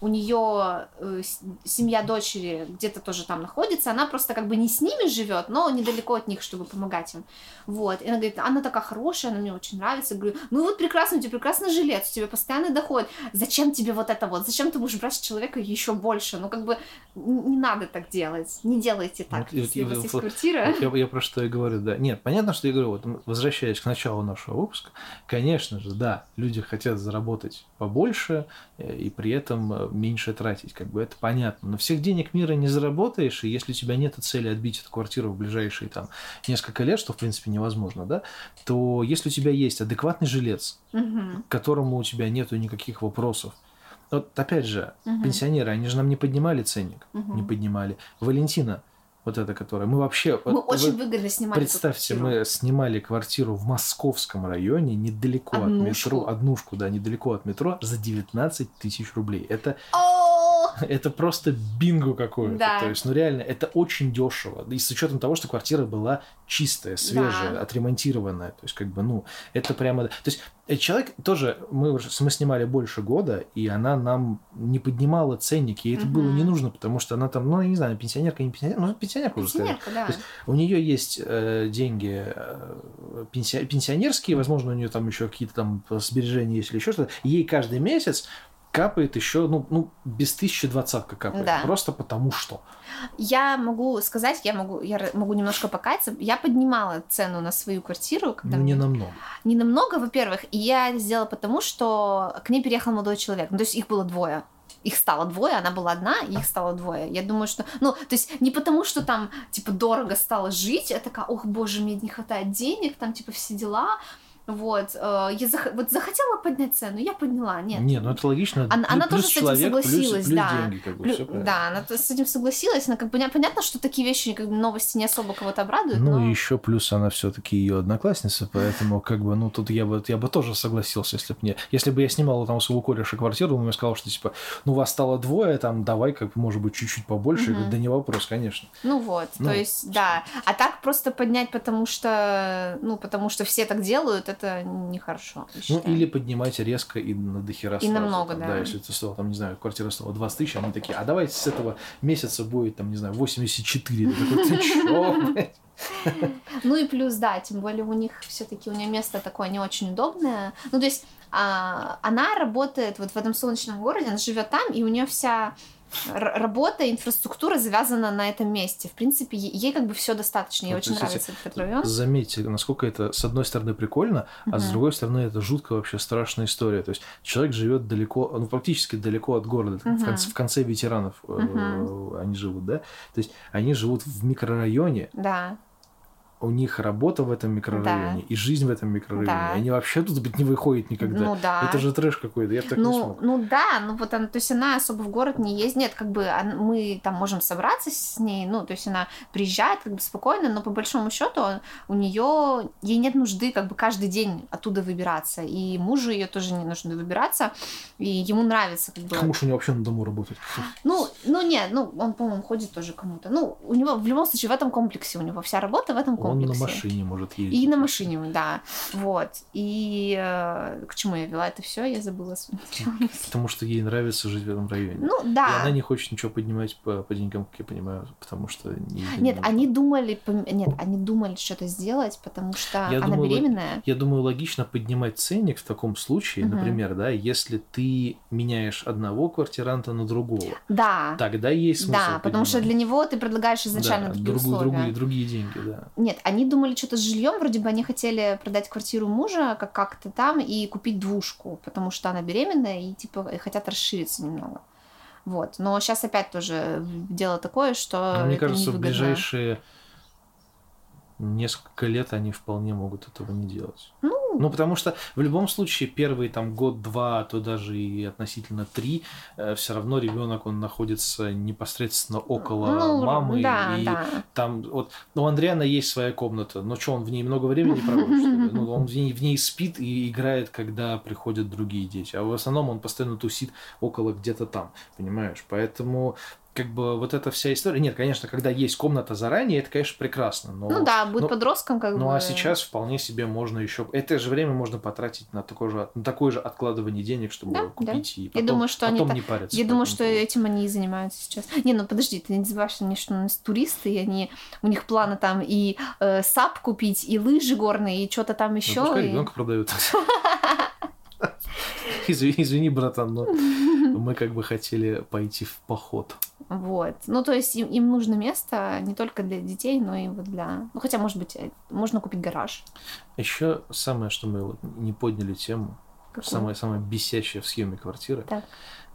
у нее э, семья дочери где-то тоже там находится, она просто как бы не с ними живет, но недалеко от них, чтобы помогать им. Вот. И она говорит, она такая хорошая, она мне очень нравится. Я говорю, ну вот прекрасно, у тебя прекрасный жилец, у тебя постоянный доход. Зачем тебе вот это вот? Зачем ты будешь брать с человека еще больше? Ну как бы не надо так делать. Не делайте так, Вот если и у вас вот- есть вот- квартира. Вот я, я про что и говорю, да. Нет, понятно, что я говорю, вот возвращаясь к началу нашего выпуска, конечно же, да, люди хотят заработать побольше э, и при этом э, меньше тратить, как бы это понятно. Но всех денег мира не заработаешь, и если у тебя нет цели отбить эту квартиру в ближайшие там несколько лет, что в принципе невозможно, да, то если у тебя есть адекватный жилец, Мгм. к которому у тебя нету никаких вопросов, вот опять же, Мгм. пенсионеры, они же нам не поднимали ценник, Мгм. не поднимали. Валентина, вот эта, которая, мы вообще... Мы вот очень вы выгодно снимали Представьте, мы снимали квартиру в московском районе, недалеко Однушку. от метро, однушку, да, недалеко от метро, за 19 тысяч рублей. Это, О, это просто бинго какое-то. Да. То есть, ну реально, это очень дешево. И с учетом того, что квартира была чистая, свежая, Да. отремонтированная. То есть, как бы, ну, это прямо... То есть, э, человек тоже... Мы, мы снимали больше года, и она нам не поднимала ценники. И это было Мгм. не нужно, потому что она там, ну, я не знаю, пенсионерка, не пенсионерка, ну, пенсионерка уже. Пенсионерка, да. То есть У нее есть э, деньги э, пенси- пенсионерские, возможно, у нее там еще какие-то там сбережения есть или еще что-то. Ей каждый месяц капает еще, ну, ну без 1020 капает. Да. Просто потому что. Я могу сказать, я могу, я могу немножко покаяться. Я поднимала цену на свою квартиру. Когда Ну, не мне- намного. Не намного, во-первых, и я это сделала потому, что к ней переехал молодой человек. Ну, то есть их было двое. Их стало двое, она была одна, и их стало двое. Я думаю, что... Ну, то есть не потому, что там, типа, дорого стало жить, я такая, ох, боже, мне не хватает денег, там, типа, все дела. Вот. э, Я зах- вот захотела поднять цену, я подняла. Нет. Не, ну это логично. Она- она тоже с этим человек, плюс- согласилась, плюс да. деньги, как бы, Плю- правильно. да, она с этим согласилась. Она как бы понятно, что такие вещи, как бы новости не особо кого-то обрадуют. Ну но... и еще плюс она все-таки ее одноклассница, поэтому как бы, ну тут я бы, я бы тоже согласился, если бы мне, если бы я снимал там у своего кореша квартиру, он мне сказал, что типа, ну вас стало двое, там давай как бы может быть чуть-чуть побольше, Я говорю, да не вопрос, конечно. Ну вот, Ну, то есть, да. А так просто поднять, потому что, ну, потому что все так делают, это нехорошо. я Ну или поднимать резко и на дохера И сразу, намного, там, да. если ты стоил, там, не знаю, квартира стоила 20 тысяч, они такие, а давайте с этого месяца будет, там, не знаю, 84. Ты такой, ты чё, блядь? Ну и плюс, да, тем более у них все-таки у нее место такое не очень удобное. Ну, то есть а, она работает вот в этом солнечном городе, она живет там, и у нее вся работа, инфраструктура завязана на этом месте. В принципе, ей как бы все достаточно. Ей Вот, очень нравится этот район. Заметьте, насколько это с одной стороны прикольно, а с Мгм. другой стороны это жутко вообще страшная история. То есть человек живет далеко, ну практически далеко от города, в, Мгм. конце, в конце ветеранов Мгм. они живут, да? То есть они живут в микрорайоне, Да. У них работа в этом микрорайоне и жизнь в этом микрорайоне. Да. Они вообще тут быть не выходят никогда. Ну да. Это же трэш какой-то, я бы так не ну, смог. ну да, ну вот она, то есть она особо в город не ездит, нет, как бы мы там можем собраться с ней, ну, то есть она приезжает как бы спокойно, но по большому счету у нее, ей нет нужды как бы каждый день оттуда выбираться, и мужу ее тоже не нужно выбираться, и ему нравится как бы... Потому что у него вообще на дому работать. Ну, ну нет, ну он, по-моему, ходит тоже кому-то. Ну, у него в любом случае в этом комплексе, у него вся работа в этом Он комплексе. на машине может ездить. И на машине, да. Вот. И э, к чему я вела это все, я забыла Потому что ей нравится жить в этом районе. Ну И да. она не хочет ничего поднимать по, по деньгам, как я понимаю, потому что... не Нет, нужно. они думали, нет, они думали что-то сделать, потому что Я она думаю, беременная. Я думаю, логично поднимать ценник в таком случае, Мгм. например, да, если ты меняешь одного квартиранта на другого. Да. Тогда есть смысл Да, потому что для поднимать. него ты предлагаешь изначально Да, другие условия. другие, другие деньги, да. Нет, они думали что-то с жильем, вроде бы они хотели продать квартиру мужа как- как-то там и купить двушку, потому что она беременная и типа и хотят расшириться немного. Вот. Но сейчас опять тоже дело такое, что Но мне кажется, в ближайшие несколько лет они вполне могут этого не делать. Ну, Ну, потому что в любом случае первый там год-два, а то даже и относительно три, все равно ребенок он находится непосредственно около ну, мамы. да, и да. там вот ну, у Андриана есть своя комната, но что, он в ней много времени проводит? Ну, он в ней, в ней спит и играет, когда приходят другие дети. А в основном он постоянно тусит около где-то там, понимаешь? Поэтому как бы вот эта вся история... Нет, конечно, когда есть комната заранее, это, конечно, прекрасно. Но... Ну да, будет ну, подростком как бы. Ну а сейчас вполне себе можно еще это же время можно потратить на такое же, на такое же откладывание денег, чтобы Да, купить и Я потом, думаю, что они потом так- не парятся. Я думаю, что поводу. этим они и занимаются сейчас. Не, ну подожди, ты не забывай, что они, что у нас туристы, и они, у них планы там и э, сап купить, и лыжи горные, и что-то там Ну, еще. пускай и- ребенка продают. Извини, братан, но мы как бы хотели пойти в поход. Вот. Ну, то есть им, им нужно место не только для детей, но и вот для... Ну, хотя, может быть, э, можно купить гараж. Еще самое, что мы вот не подняли тему, Какую? самое самое бесящее в съеме квартиры. Так.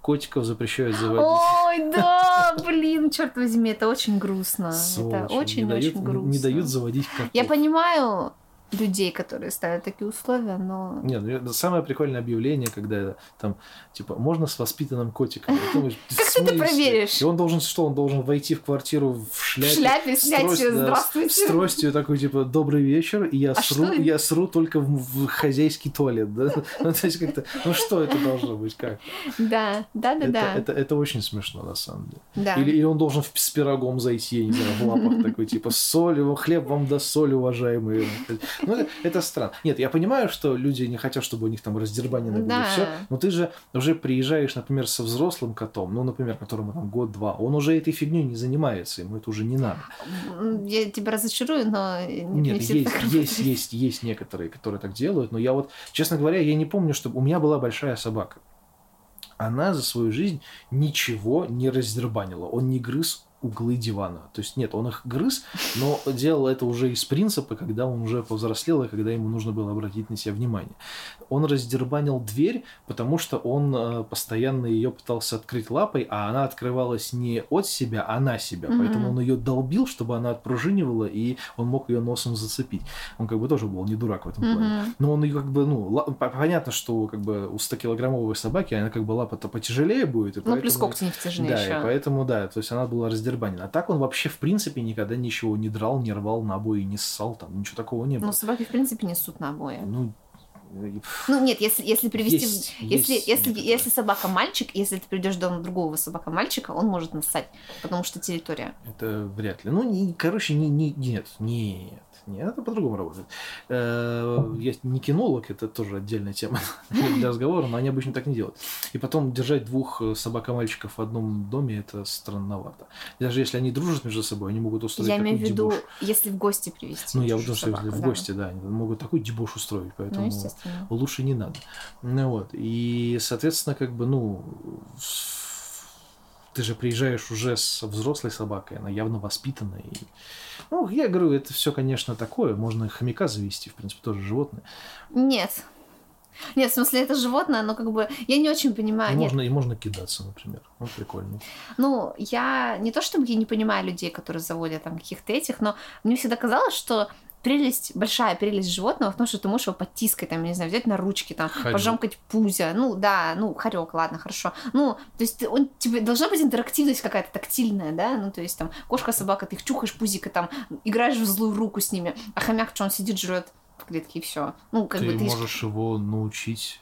Котиков запрещают заводить. Ой, да, блин, черт возьми, это очень грустно. Сволочи, это очень-очень дают, грустно. Не дают заводить котов. Я понимаю людей, которые ставят такие условия, но... Нет, ну, это самое прикольное объявление, когда там, типа, можно с воспитанным котиком. В Как ты это проверишь? И он должен что? Он должен войти в квартиру в В шляпе. шляпе с снять здравствуйте. С тростью такой, типа, добрый вечер, и я А сру, это? я сру только в, в хозяйский туалет, да? Ну, то есть как-то, ну что это должно быть, как? Да, да, да, это, да. Это, это очень смешно, на самом деле. да. Или, или он должен в- с пирогом зайти, я не знаю, в лапах такой, типа, соль, его хлеб вам даст соль, уважаемые. Ну, это, странно. Нет, я понимаю, что люди не хотят, чтобы у них там раздербанено было Да. все, но ты же уже приезжаешь, например, со взрослым котом, ну, например, которому там год-два, он уже этой фигней не занимается, ему это уже не надо. Я тебя разочарую, но не, не Нет, есть, так есть, есть, есть некоторые, которые так делают, но я вот, честно говоря, я не помню, чтобы у меня была большая собака. она за свою жизнь ничего не раздербанила. Он не грыз углы дивана. То есть нет, он их грыз, но делал это уже из принципа, когда он уже повзрослел и когда ему нужно было обратить на себя внимание. Он раздербанил дверь, потому что он э, постоянно ее пытался открыть лапой, а она открывалась не от себя, а на себя. Mm-hmm. Поэтому он ее долбил, чтобы она отпружинивала, и он мог ее носом зацепить. Он как бы тоже был не дурак в этом mm-hmm. плане. Но он ее как бы, ну, ла- понятно, что как бы у 100-килограммовой собаки она как бы лапа-то потяжелее будет. И ну, поэтому, плюс когти не втяжные Да, еще. и поэтому, да, то есть она была раздербанена. А так он вообще, в принципе, никогда ничего не драл, не рвал на обои, не ссал, там, ничего такого не было. Ну, собаки, в принципе, несут на обои. Ну, Ну, нет, если, если привести... Есть- если, есть если, некоторые. если собака мальчик, если ты придешь дома другого собака мальчика, он может нассать, потому что территория. это вряд ли. Ну, не, короче, не, не, нет, нет. Нет, это по-другому работает. Э, Я не кинолог, это тоже отдельная тема для разговора, но они обычно так не делают. И потом держать двух э, собак-мальчиков в одном доме это странновато. И даже если они дружат между собой, они могут устроить Я имею в виду, дебош. если в гости привести. Ну, я думаю, что собаку, в да. гости, да, они могут такой дебош устроить, Ну, поэтому естественно. лучше не надо. Ну вот. И, соответственно, как бы, ну, ты же приезжаешь уже с взрослой собакой, она явно воспитанная. И... Ну, я говорю, это все, конечно, такое. Можно хомяка завести, в принципе, тоже животное. Нет. Нет, в смысле, это животное, но как бы я не очень понимаю. и, Нет, можно, и можно кидаться, например. Ну, прикольно. Ну, я не то чтобы я не понимаю людей, которые заводят там каких-то этих, но мне всегда казалось, что прелесть, большая прелесть животного в том, что ты можешь его подтискать, там, не знаю, взять на ручки, там, Хорек. пожамкать пузя, ну, да, ну, хорек, ладно, хорошо. Ну, то есть он, тебе должна быть интерактивность какая-то тактильная, да, ну, то есть там кошка, собака, ты их чухаешь пузико, там, играешь в злую руку с ними, а хомяк, что он сидит, жрет в клетке и все. Ну, как ты бы ты... можешь его научить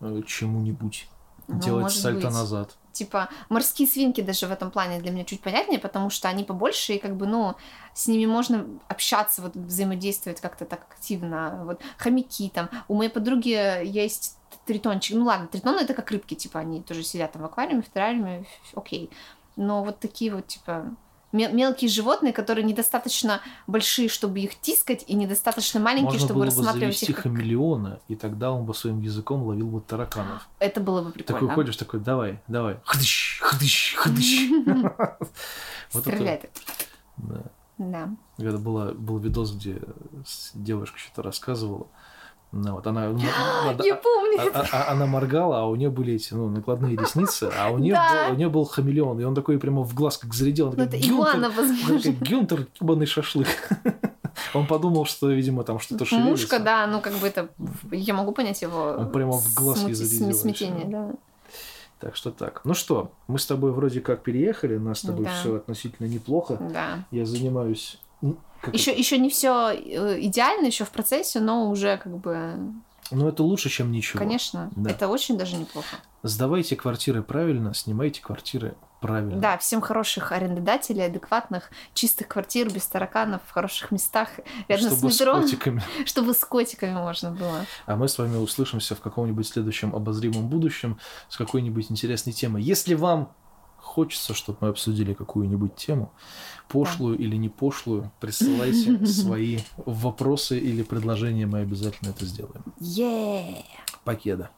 э, чему-нибудь. Ну, делать сальто быть. назад. Типа морские свинки даже в этом плане для меня чуть понятнее, потому что они побольше, и как бы, ну, с ними можно общаться, вот взаимодействовать как-то так активно. Вот хомяки там. У моей подруги есть тритончик. Ну ладно, тритоны это как рыбки, типа, они тоже сидят там в аквариуме, в террариуме, окей. Но вот такие вот, типа, мелкие животные, которые недостаточно большие, чтобы их тискать, и недостаточно маленькие, Можно чтобы было бы рассматривать завести их как... хамелеона, и тогда он бы своим языком ловил бы тараканов. Это было бы прикольно. Такой ходишь, такой, давай, давай. Хдыщ, хдыщ, хдыщ. Стреляет. да. Да. Это был видос, где девушка что-то рассказывала. Ну, вот она, надо- Я помню. а- а- а- она моргала, а у нее были эти ну, накладные ресницы, а у нее, Да. был, у нее был хамелеон, и он такой прямо в глаз как зарядил. Он Ну, такой, это «Гюнтер!» игуана, он возможно. такой, Гюнтер, ебаный шашлык. Он подумал, что, видимо, там что-то шевелится. Мушка, да, ну как бы это... Я могу понять его... Он прямо в глаз ей смути- зарядил Смятение, да. Так что так. Ну что, мы с тобой вроде как переехали, нас с тобой Да. все относительно неплохо. Да. Я занимаюсь... м, как Еще, еще не все идеально, еще в процессе, но уже как бы, это? Ну, это лучше, чем ничего. конечно, Да. это очень даже неплохо. Сдавайте квартиры правильно, снимайте квартиры правильно. Да, всем хороших арендодателей, адекватных, чистых квартир, без тараканов, в хороших местах, рядом Чтобы с с метро, котиками. чтобы с котиками можно было. А мы с вами услышимся в каком-нибудь следующем обозримом будущем с какой-нибудь интересной темой. Если вам хочется, чтобы мы обсудили какую-нибудь тему, пошлую или не пошлую, присылайте свои вопросы или предложения, мы обязательно это сделаем. Покеда.